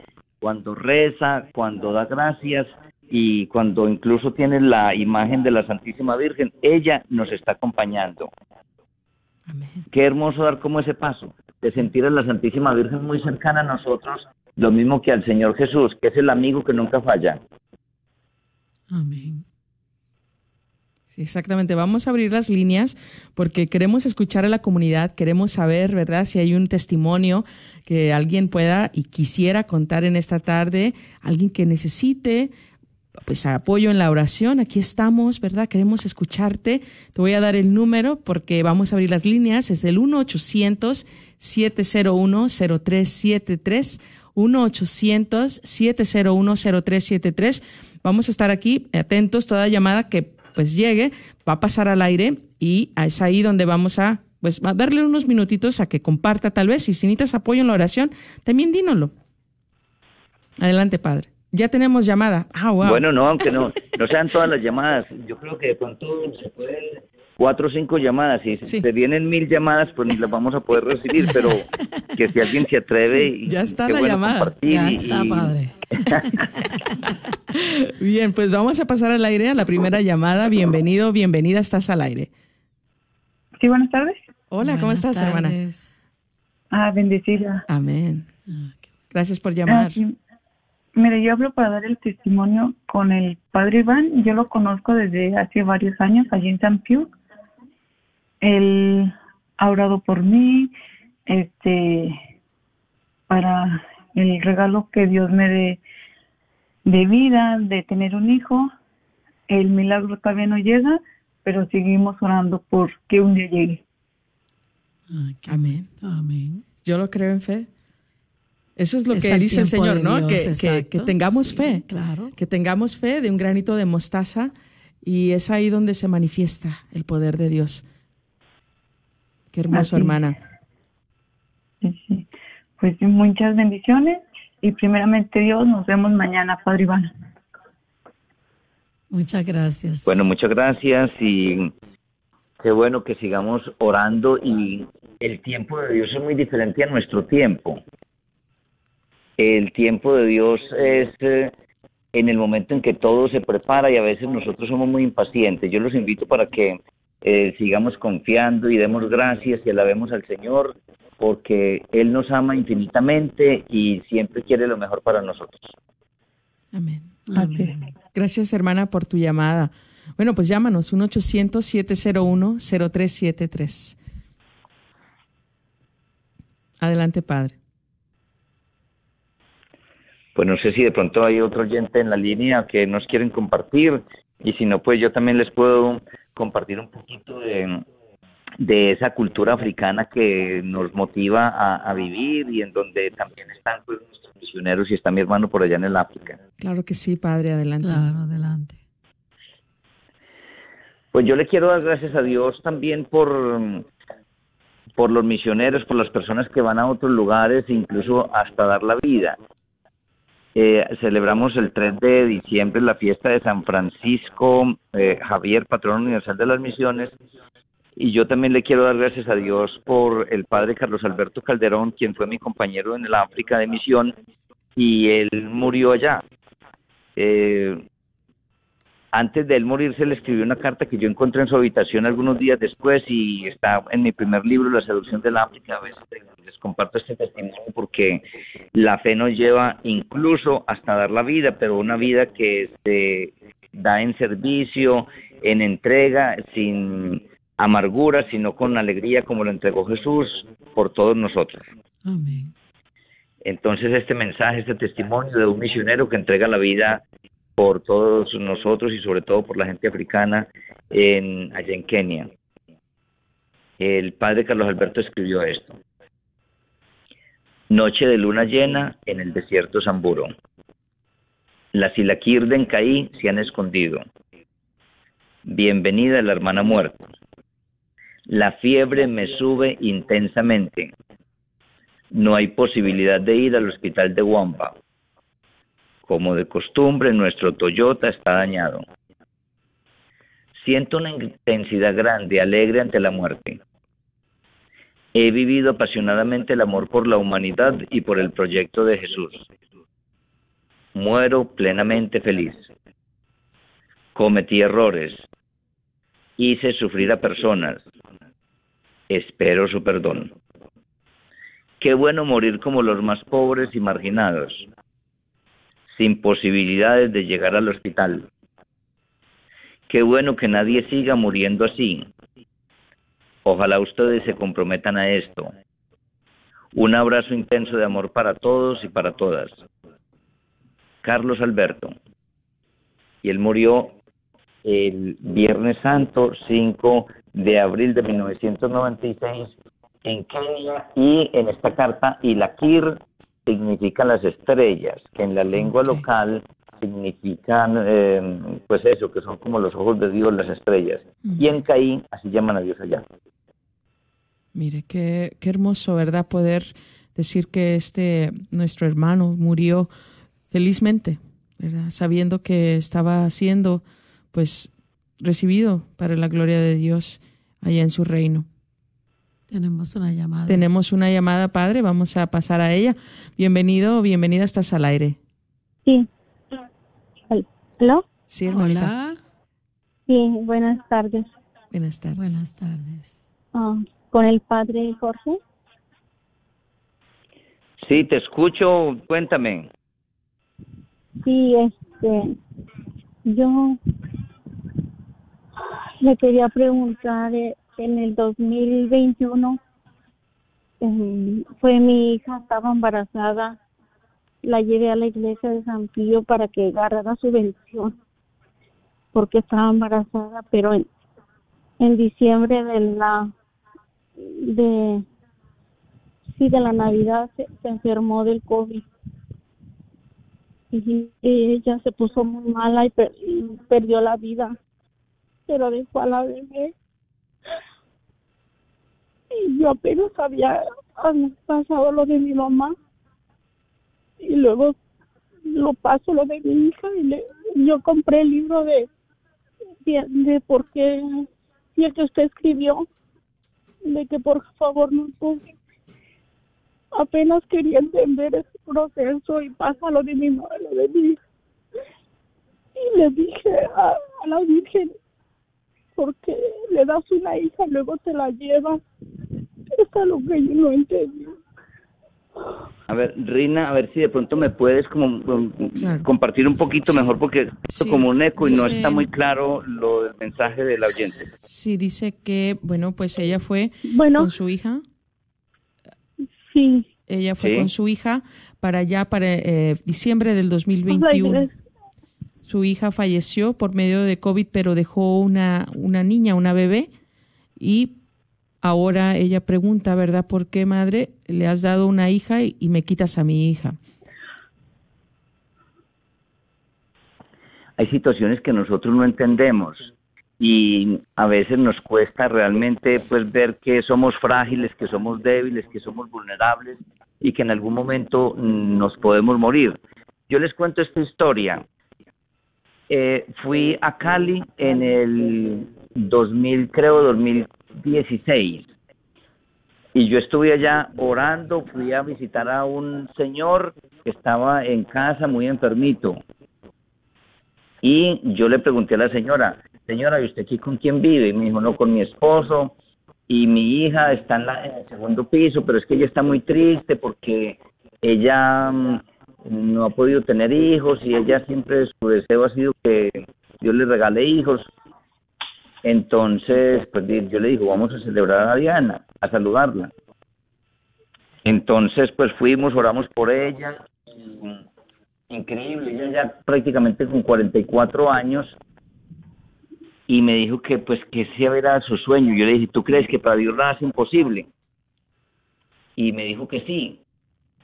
cuando reza, cuando da gracias, y cuando incluso tiene la imagen de la Santísima Virgen, ella nos está acompañando. Qué hermoso dar como ese paso, de sentir a la Santísima Virgen muy cercana a nosotros, lo mismo que al Señor Jesús, que es el amigo que nunca falla. Amén. Sí, exactamente. Vamos a abrir las líneas porque queremos escuchar a la comunidad, queremos saber, ¿verdad?, si hay un testimonio que alguien pueda y quisiera contar en esta tarde, alguien que necesite pues apoyo en la oración, aquí estamos, ¿verdad? Queremos escucharte. Te voy a dar el número porque vamos a abrir las líneas, es el 1-800-701-0373, 1-800-701-0373. Vamos a estar aquí atentos, toda llamada que pues llegue, va a pasar al aire y es ahí donde vamos a pues a darle unos minutitos a que comparta tal vez y si necesitas apoyo en la oración, también dínoslo. Adelante, padre. Ya tenemos llamada. Ah, wow. Bueno, no, aunque no, no sean todas las llamadas. Yo creo que de pronto se pueden cuatro o cinco llamadas. Y si te vienen mil llamadas, pues ni las vamos a poder recibir, pero que si alguien se atreve y ya está la llamada. Ya está, padre. Bien, pues vamos a pasar al aire a la primera llamada. Bienvenido, bienvenida, estás al aire. Sí, buenas tardes. Hola, ¿cómo estás, hermana? Ah, bendecida. Amén. Gracias por llamar. Ah, mire, yo hablo para dar el testimonio con el padre Iván. Yo lo conozco desde hace varios años allí en San Piu. Él ha orado por mí, este, para el regalo que Dios me dé de vida, de tener un hijo. El milagro todavía no llega, pero seguimos orando por que un día llegue. Amén. Amén. Yo lo creo en fe. Eso es lo que dice el Señor, ¿no? que, que, tengamos fe. Claro. Que tengamos fe de un granito de mostaza y es ahí donde se manifiesta el poder de Dios. Qué hermoso, hermana. Sí. Pues muchas bendiciones y primeramente Dios, nos vemos mañana, Padre Iván. Muchas gracias. Bueno, muchas gracias y qué bueno que sigamos orando y el tiempo de Dios es muy diferente a nuestro tiempo. El tiempo de Dios es eh, en el momento en que todo se prepara y a veces nosotros somos muy impacientes. Yo los invito para que eh, sigamos confiando y demos gracias y alabemos al Señor porque Él nos ama infinitamente y siempre quiere lo mejor para nosotros. Amén. Gracias, hermana, por tu llamada. Bueno, pues llámanos, 1-800-701-0373. Adelante, Padre. Pues no sé si de pronto hay otro oyente en la línea que nos quieren compartir y si no, pues yo también les puedo compartir un poquito de, de esa cultura africana que nos motiva a, vivir y en donde también están pues, nuestros misioneros y está mi hermano por allá en el África. Claro que sí, padre, adelante. Claro, adelante. Pues yo le quiero dar gracias a Dios también por, por los misioneros, por las personas que van a otros lugares, incluso hasta dar la vida. Eh, celebramos el 3 de diciembre la fiesta de San Francisco eh, Javier, patrón universal de las misiones, y yo también le quiero dar gracias a Dios por el padre Carlos Alberto Calderón, quien fue mi compañero en el África de misión, y él murió allá. Eh, antes de él morir se le escribió una carta que yo encontré en su habitación algunos días después y está en mi primer libro, La seducción del África. A veces les comparto este testimonio porque la fe nos lleva incluso hasta dar la vida, pero una vida que se da en servicio, en entrega, sin amargura, sino con alegría como lo entregó Jesús por todos nosotros. Amén. Entonces este mensaje, este testimonio de un misionero que entrega la vida por todos nosotros y sobre todo por la gente africana en, allá en Kenia. El padre Carlos Alberto escribió esto. Noche de luna llena en el desierto Zamburo. Las Ilaquir de Encaí se han escondido. Bienvenida la hermana muerta. La fiebre me sube intensamente. No hay posibilidad de ir al hospital de Wamba. Como de costumbre, nuestro Toyota está dañado. Siento una intensidad grande, alegre ante la muerte. He vivido apasionadamente el amor por la humanidad y por el proyecto de Jesús. Muero plenamente feliz. Cometí errores. Hice sufrir a personas. Espero su perdón. Qué bueno morir como los más pobres y marginados, sin posibilidades de llegar al hospital. Qué bueno que nadie siga muriendo así. Ojalá ustedes se comprometan a esto. Un abrazo intenso de amor para todos y para todas. Carlos Alberto. Y él murió el Viernes Santo 5 de abril de 1996 en Kenia y en esta carta y la Kir significa las estrellas, que en la lengua local significan eh, pues eso, que son como los ojos de Dios las estrellas. Y en Caín así llaman a Dios allá. Mire, qué, qué hermoso, ¿verdad? Poder decir que este nuestro hermano murió felizmente, ¿verdad? Sabiendo que estaba siendo pues recibido para la gloria de Dios allá en su reino. Tenemos una llamada. Tenemos una llamada, padre, vamos a pasar a ella. Bienvenido o bienvenida, estás al aire. Sí. ¿Aló? Sí, hermanita. Hola. Sí, buenas tardes. Buenas tardes. Buenas tardes. Ah, ¿Con el padre Jorge? Sí, te escucho, cuéntame. Sí, este, yo le quería preguntar, eh, en el 2021 eh, fue mi hija, estaba embarazada, la llevé a la iglesia de San Pío para que agarrara su bendición, porque estaba embarazada, pero en, en diciembre de la, de, sí, de la Navidad se, se enfermó del COVID y ella se puso muy mala y, per- perdió la vida, pero dejó a la bebé. Y yo apenas había pasado lo de mi mamá y luego lo paso lo de mi hija y le, yo compré el libro de, de, de por qué, y el que usted escribió, de que por favor no toque apenas quería entender ese proceso y pasa lo de mi madre, lo de mi hija. Y le dije a, a la Virgen, porque le das una hija y luego te la llevas. Es lo que yo no entendí. A ver, Rina, a ver si de pronto me puedes como Claro. compartir un poquito mejor porque Sí, es como un eco y no está muy claro lo del mensaje del oyente. Sí, dice que, bueno, pues ella fue Bueno, con su hija, sí. ella fue Sí. con su hija para allá, para eh, diciembre del pues, la 2021. iglesia- Su hija falleció por medio de COVID, pero dejó una, una niña, una bebé, y ahora ella pregunta, ¿verdad? ¿Por qué, madre, le has dado una hija y, me quitas a mi hija? Hay situaciones que nosotros no entendemos y a veces nos cuesta realmente pues ver que somos frágiles, que somos débiles, que somos vulnerables y que en algún momento nos podemos morir. Yo les cuento esta historia. Eh, fui a Cali en el 2000, creo 2016 y yo estuve allá orando, fui a visitar a un señor que estaba en casa muy enfermito. Y yo le pregunté a la señora, señora, ¿y usted aquí con quién vive? Y me dijo, no, con mi esposo y mi hija está en, la, en el segundo piso, pero es que ella está muy triste porque ella mm, no ha podido tener hijos y ella siempre su deseo ha sido que Dios le regale hijos. Entonces, pues yo le digo, vamos a celebrar a Diana, a saludarla. Entonces, pues fuimos, oramos por ella. increíble, ella ya prácticamente con 44 años y me dijo que pues que ese era su sueño. Yo le dije, ¿tú crees que para Dios nada es imposible? Y me dijo que sí.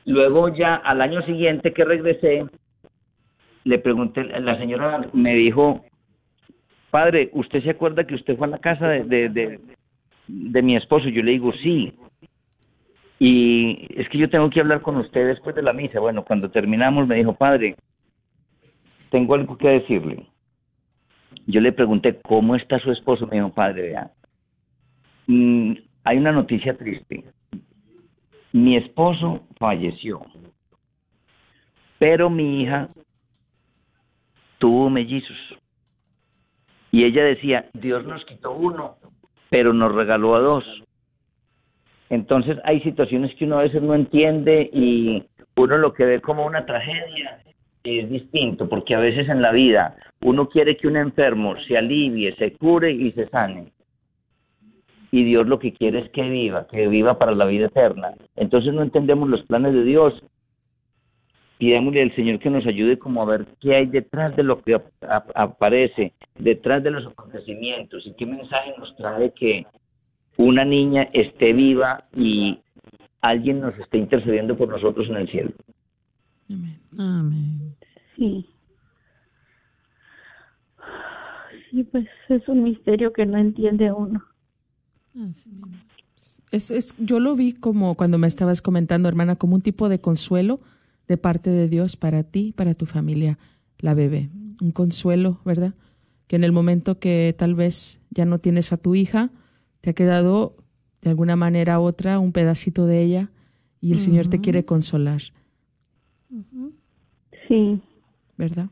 Luego ya al año siguiente que regresé, le pregunté, la señora me dijo, padre, ¿usted se acuerda que usted fue a la casa de, de, de, mi esposo? Yo le digo, sí. Y es que yo tengo que hablar con usted después de la misa. Bueno, cuando terminamos me dijo, padre, tengo algo que decirle. Yo le pregunté, ¿cómo está su esposo? Me dijo, padre, vea, mm, hay una noticia triste. Mi esposo falleció, pero mi hija tuvo mellizos. Y ella decía, Dios nos quitó uno, pero nos regaló a dos. Entonces hay situaciones que uno a veces no entiende y uno lo que ve como una tragedia es distinto, porque a veces en la vida uno quiere que un enfermo se alivie, se cure y se sane. Y Dios lo que quiere es que viva, que viva para la vida eterna. Entonces no entendemos los planes de Dios. Pidémosle al Señor que nos ayude como a ver qué hay detrás de lo que aparece, detrás de los acontecimientos y qué mensaje nos trae que una niña esté viva y alguien nos esté intercediendo por nosotros en el cielo. Amén. Amén. Sí. Sí, pues es un misterio que no entiende uno. Es, es, yo lo vi como cuando me estabas comentando, hermana, como un tipo de consuelo de parte de Dios para ti, para tu familia, la bebé. Un consuelo, ¿verdad? Que en el momento que tal vez ya no tienes a tu hija, te ha quedado de alguna manera u otra un pedacito de ella y el Señor te quiere consolar. Sí. ¿Verdad?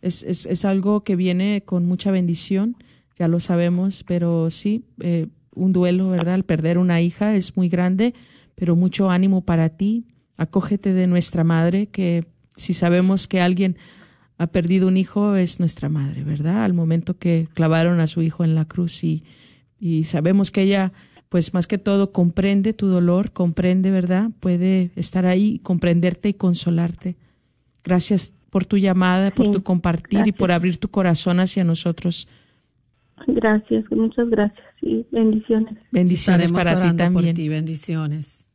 Es, es, es, algo que viene con mucha bendición, ya lo sabemos, pero sí, eh, un duelo, ¿verdad? Al perder una hija es muy grande, pero mucho ánimo para ti. Acógete de nuestra madre, que si sabemos que alguien ha perdido un hijo, es nuestra madre, ¿verdad? Al momento que clavaron a su hijo en la cruz y, y sabemos que ella, pues más que todo, comprende tu dolor, comprende, ¿verdad? Puede estar ahí, comprenderte y consolarte. Gracias por tu llamada, por tu compartir y por abrir tu corazón hacia nosotros. Gracias, muchas gracias y bendiciones. Bendiciones para ti también. Por ti, bendiciones.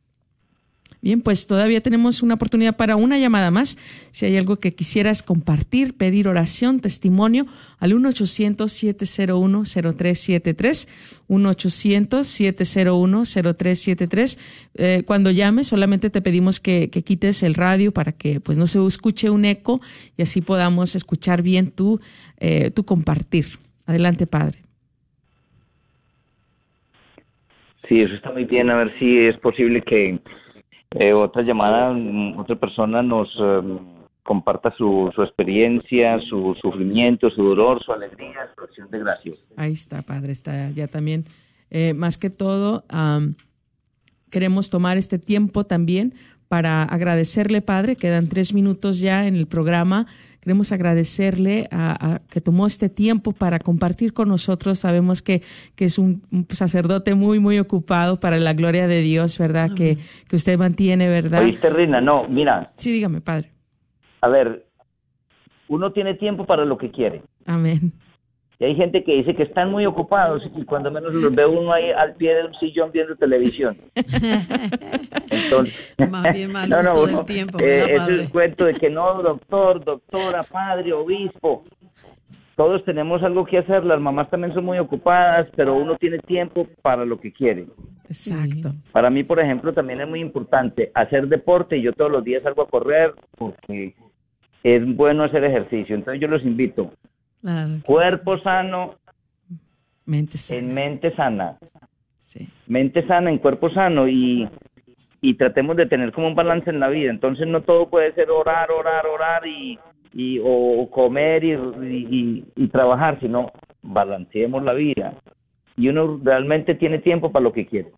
Bien, pues todavía tenemos una oportunidad para una llamada más. Si hay algo que quisieras compartir, pedir oración, testimonio, al 1-800-701-0373, 1-800-701-0373. Eh, cuando llames, solamente te pedimos que, que, quites el radio para que pues no se escuche un eco y así podamos escuchar bien tu, eh, tu compartir. Adelante, Padre. Sí, eso está muy bien. A ver si es posible que eh, otra llamada, mm, otra persona nos eh, comparta su, su experiencia, su sufrimiento, su dolor, su alegría, su acción de gracias. Ahí está, Padre, está ya también. Eh, más que todo, queremos tomar este tiempo también para agradecerle, Padre. Quedan tres minutos ya en el programa. Queremos agradecerle a, a, que tomó este tiempo para compartir con nosotros. Sabemos que, que es un, un, sacerdote muy, muy ocupado para la gloria de Dios, ¿verdad? Que, que, usted mantiene, ¿verdad? Oíste, Rina, no, mira. Sí, dígame, Padre. A ver, uno tiene tiempo para lo que quiere. Amén. Y hay gente que dice que están muy ocupados y cuando menos los ve uno ahí al pie de un sillón viendo televisión. Entonces, Más bien mal no, no, uno, del tiempo. Eh, es el cuento de que no, doctor, doctora, padre, obispo. Todos tenemos algo que hacer, las mamás también son muy ocupadas, pero uno tiene tiempo para lo que quiere. Exacto. Para mí, por ejemplo, también es muy importante hacer deporte y yo todos los días salgo a correr porque es bueno hacer ejercicio. Entonces yo los invito, Claro Cuerpo sano, mente sana. en mente sana. Sí. Mente sana en cuerpo sano y, y tratemos de tener como un balance en la vida. Entonces no todo puede ser orar, orar, orar y, y o comer y, y, y trabajar, sino balanceemos la vida. Y uno realmente tiene tiempo para lo que quiere.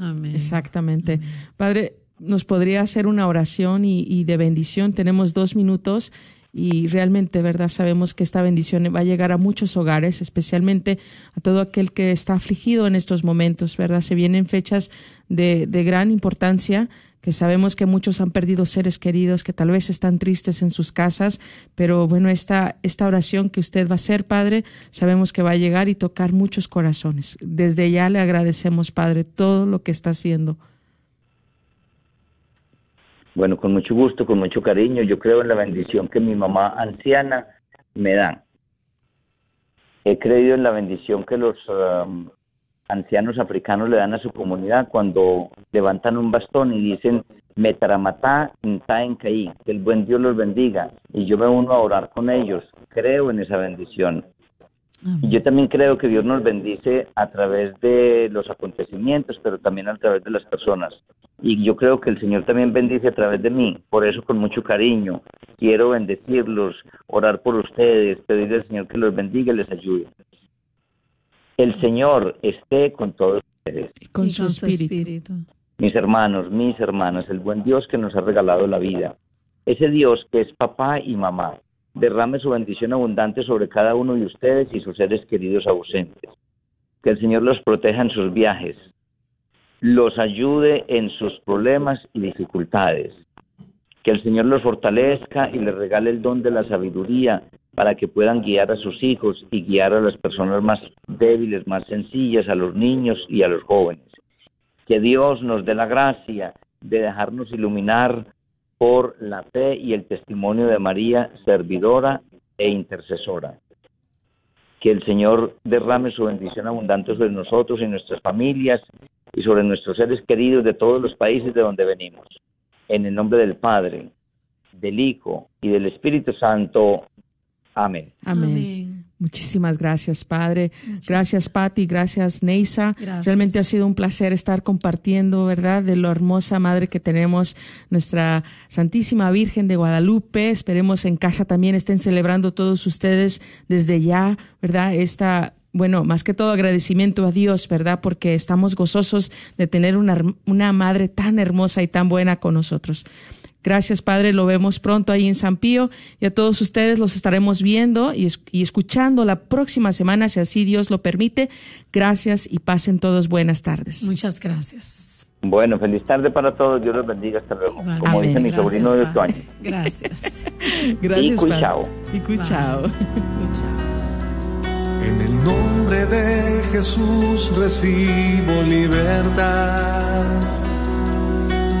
Amén. Exactamente. Padre, nos podría hacer una oración y, y de bendición. Tenemos dos minutos y realmente, ¿verdad? Sabemos que esta bendición va a llegar a muchos hogares, especialmente a todo aquel que está afligido en estos momentos, ¿verdad? Se vienen fechas de, de gran importancia que sabemos que muchos han perdido seres queridos, que tal vez están tristes en sus casas, pero bueno, esta, esta oración que usted va a hacer, Padre, sabemos que va a llegar y tocar muchos corazones. Desde ya le agradecemos, Padre, todo lo que está haciendo. Bueno, con mucho gusto, con mucho cariño. Yo creo en la bendición que mi mamá anciana me da. He creído en la bendición que los um, ancianos africanos le dan a su comunidad cuando levantan un bastón y dicen Metaramatá en Caí, que el buen Dios los bendiga. Y yo me uno a orar con ellos. Creo en esa bendición. Y yo también creo que Dios nos bendice a través de los acontecimientos, pero también a través de las personas. y yo creo que el Señor también bendice a través de mí. Por eso, con mucho cariño, quiero bendecirlos, orar por ustedes, pedirle al Señor que los bendiga y les ayude. El Señor esté con todos ustedes. Con, su, espíritu. Mis hermanos, mis hermanas, el buen Dios que nos ha regalado la vida. Ese Dios que es papá y mamá, derrame su bendición abundante sobre cada uno de ustedes y sus seres queridos ausentes. Que el Señor los proteja en sus viajes, los ayude en sus problemas y dificultades. Que el Señor los fortalezca y les regale el don de la sabiduría para que puedan guiar a sus hijos y guiar a las personas más débiles, más sencillas, a los niños y a los jóvenes. Que Dios nos dé la gracia de dejarnos iluminar por la fe y el testimonio de María, servidora e intercesora. Que el Señor derrame su bendición abundante sobre nosotros y nuestras familias y sobre nuestros seres queridos de todos los países de donde venimos. En el nombre del Padre, del Hijo y del Espíritu Santo. Amén. Amén. Muchísimas gracias, Padre. Gracias, Patti. Gracias, Neisa. Realmente ha sido un placer estar compartiendo, ¿verdad?, de lo hermosa Madre que tenemos, nuestra Santísima Virgen de Guadalupe. Esperemos en casa también estén celebrando todos ustedes desde ya, ¿verdad?, esta bueno, más que todo agradecimiento a Dios, ¿verdad? Porque estamos gozosos de tener una, una madre tan hermosa y tan buena con nosotros. Gracias, Padre. Lo vemos pronto ahí en San Pío y a todos ustedes los estaremos viendo y, y, escuchando la próxima semana, si así Dios lo permite. Gracias y pasen todos buenas tardes. Muchas gracias. Bueno, feliz tarde para todos. Dios los bendiga. Hasta luego. Como dice mi sobrino de 8 años. Gracias. gracias, y cuchao. Y cuchao. En el nombre de Jesús recibo libertad.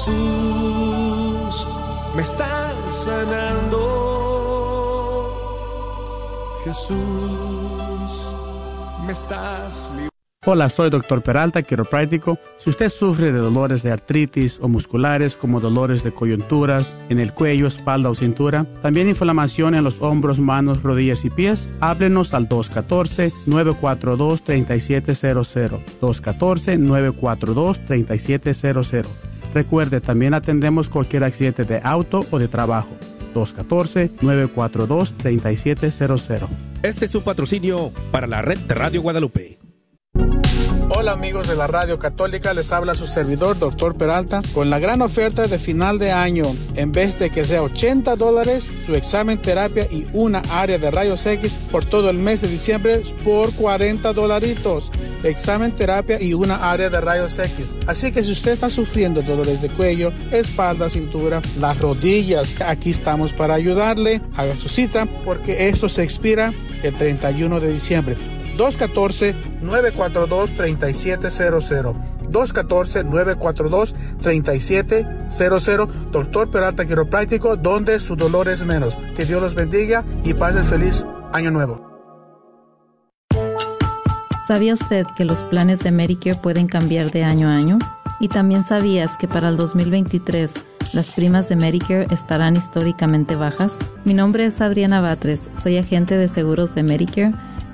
Jesús, me estás sanando. Jesús, me estás. Hola, soy Dr. Peralta, quiropráctico. Si usted sufre de dolores de artritis o musculares como dolores de coyunturas en el cuello, espalda o cintura, también inflamación en los hombros, manos, rodillas y pies, háblenos al 214-942-3700. 214-942-3700. Recuerde, también atendemos cualquier accidente de auto o de trabajo. 214-942-3700. Este es su patrocinio para la red de Radio Guadalupe. Hola amigos de la Radio Católica, les habla su servidor, doctor Peralta, con la gran oferta de final de año. En vez de que sea 80 dólares, su examen terapia y una área de rayos X por todo el mes de diciembre por 40 dolaritos. Examen terapia y una área de rayos X. Así que si usted está sufriendo dolores de cuello, espalda, cintura, las rodillas, aquí estamos para ayudarle. Haga su cita porque esto se expira el 31 de diciembre. 214-942-3700. 214-942-3700. Doctor Peralta Quiropráctico, donde su dolor es menos. Que Dios los bendiga y pasen feliz año nuevo. ¿Sabía usted que los planes de Medicare pueden cambiar de año a año? Y también sabías que para el 2023 las primas de Medicare estarán históricamente bajas? Mi nombre es Adriana Batres, soy agente de seguros de Medicare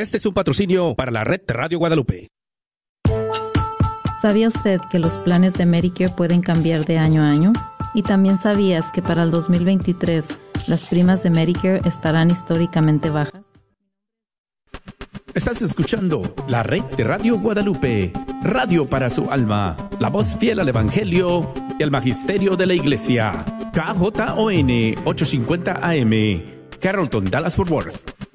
Este es un patrocinio para la red Radio Guadalupe. ¿Sabía usted que los planes de Medicare pueden cambiar de año a año? Y también sabías que para el 2023 las primas de Medicare estarán históricamente bajas. Estás escuchando la red de Radio Guadalupe, radio para su alma, la voz fiel al Evangelio y al Magisterio de la Iglesia. KJON 850 AM, Carrollton, Dallas Fort Worth.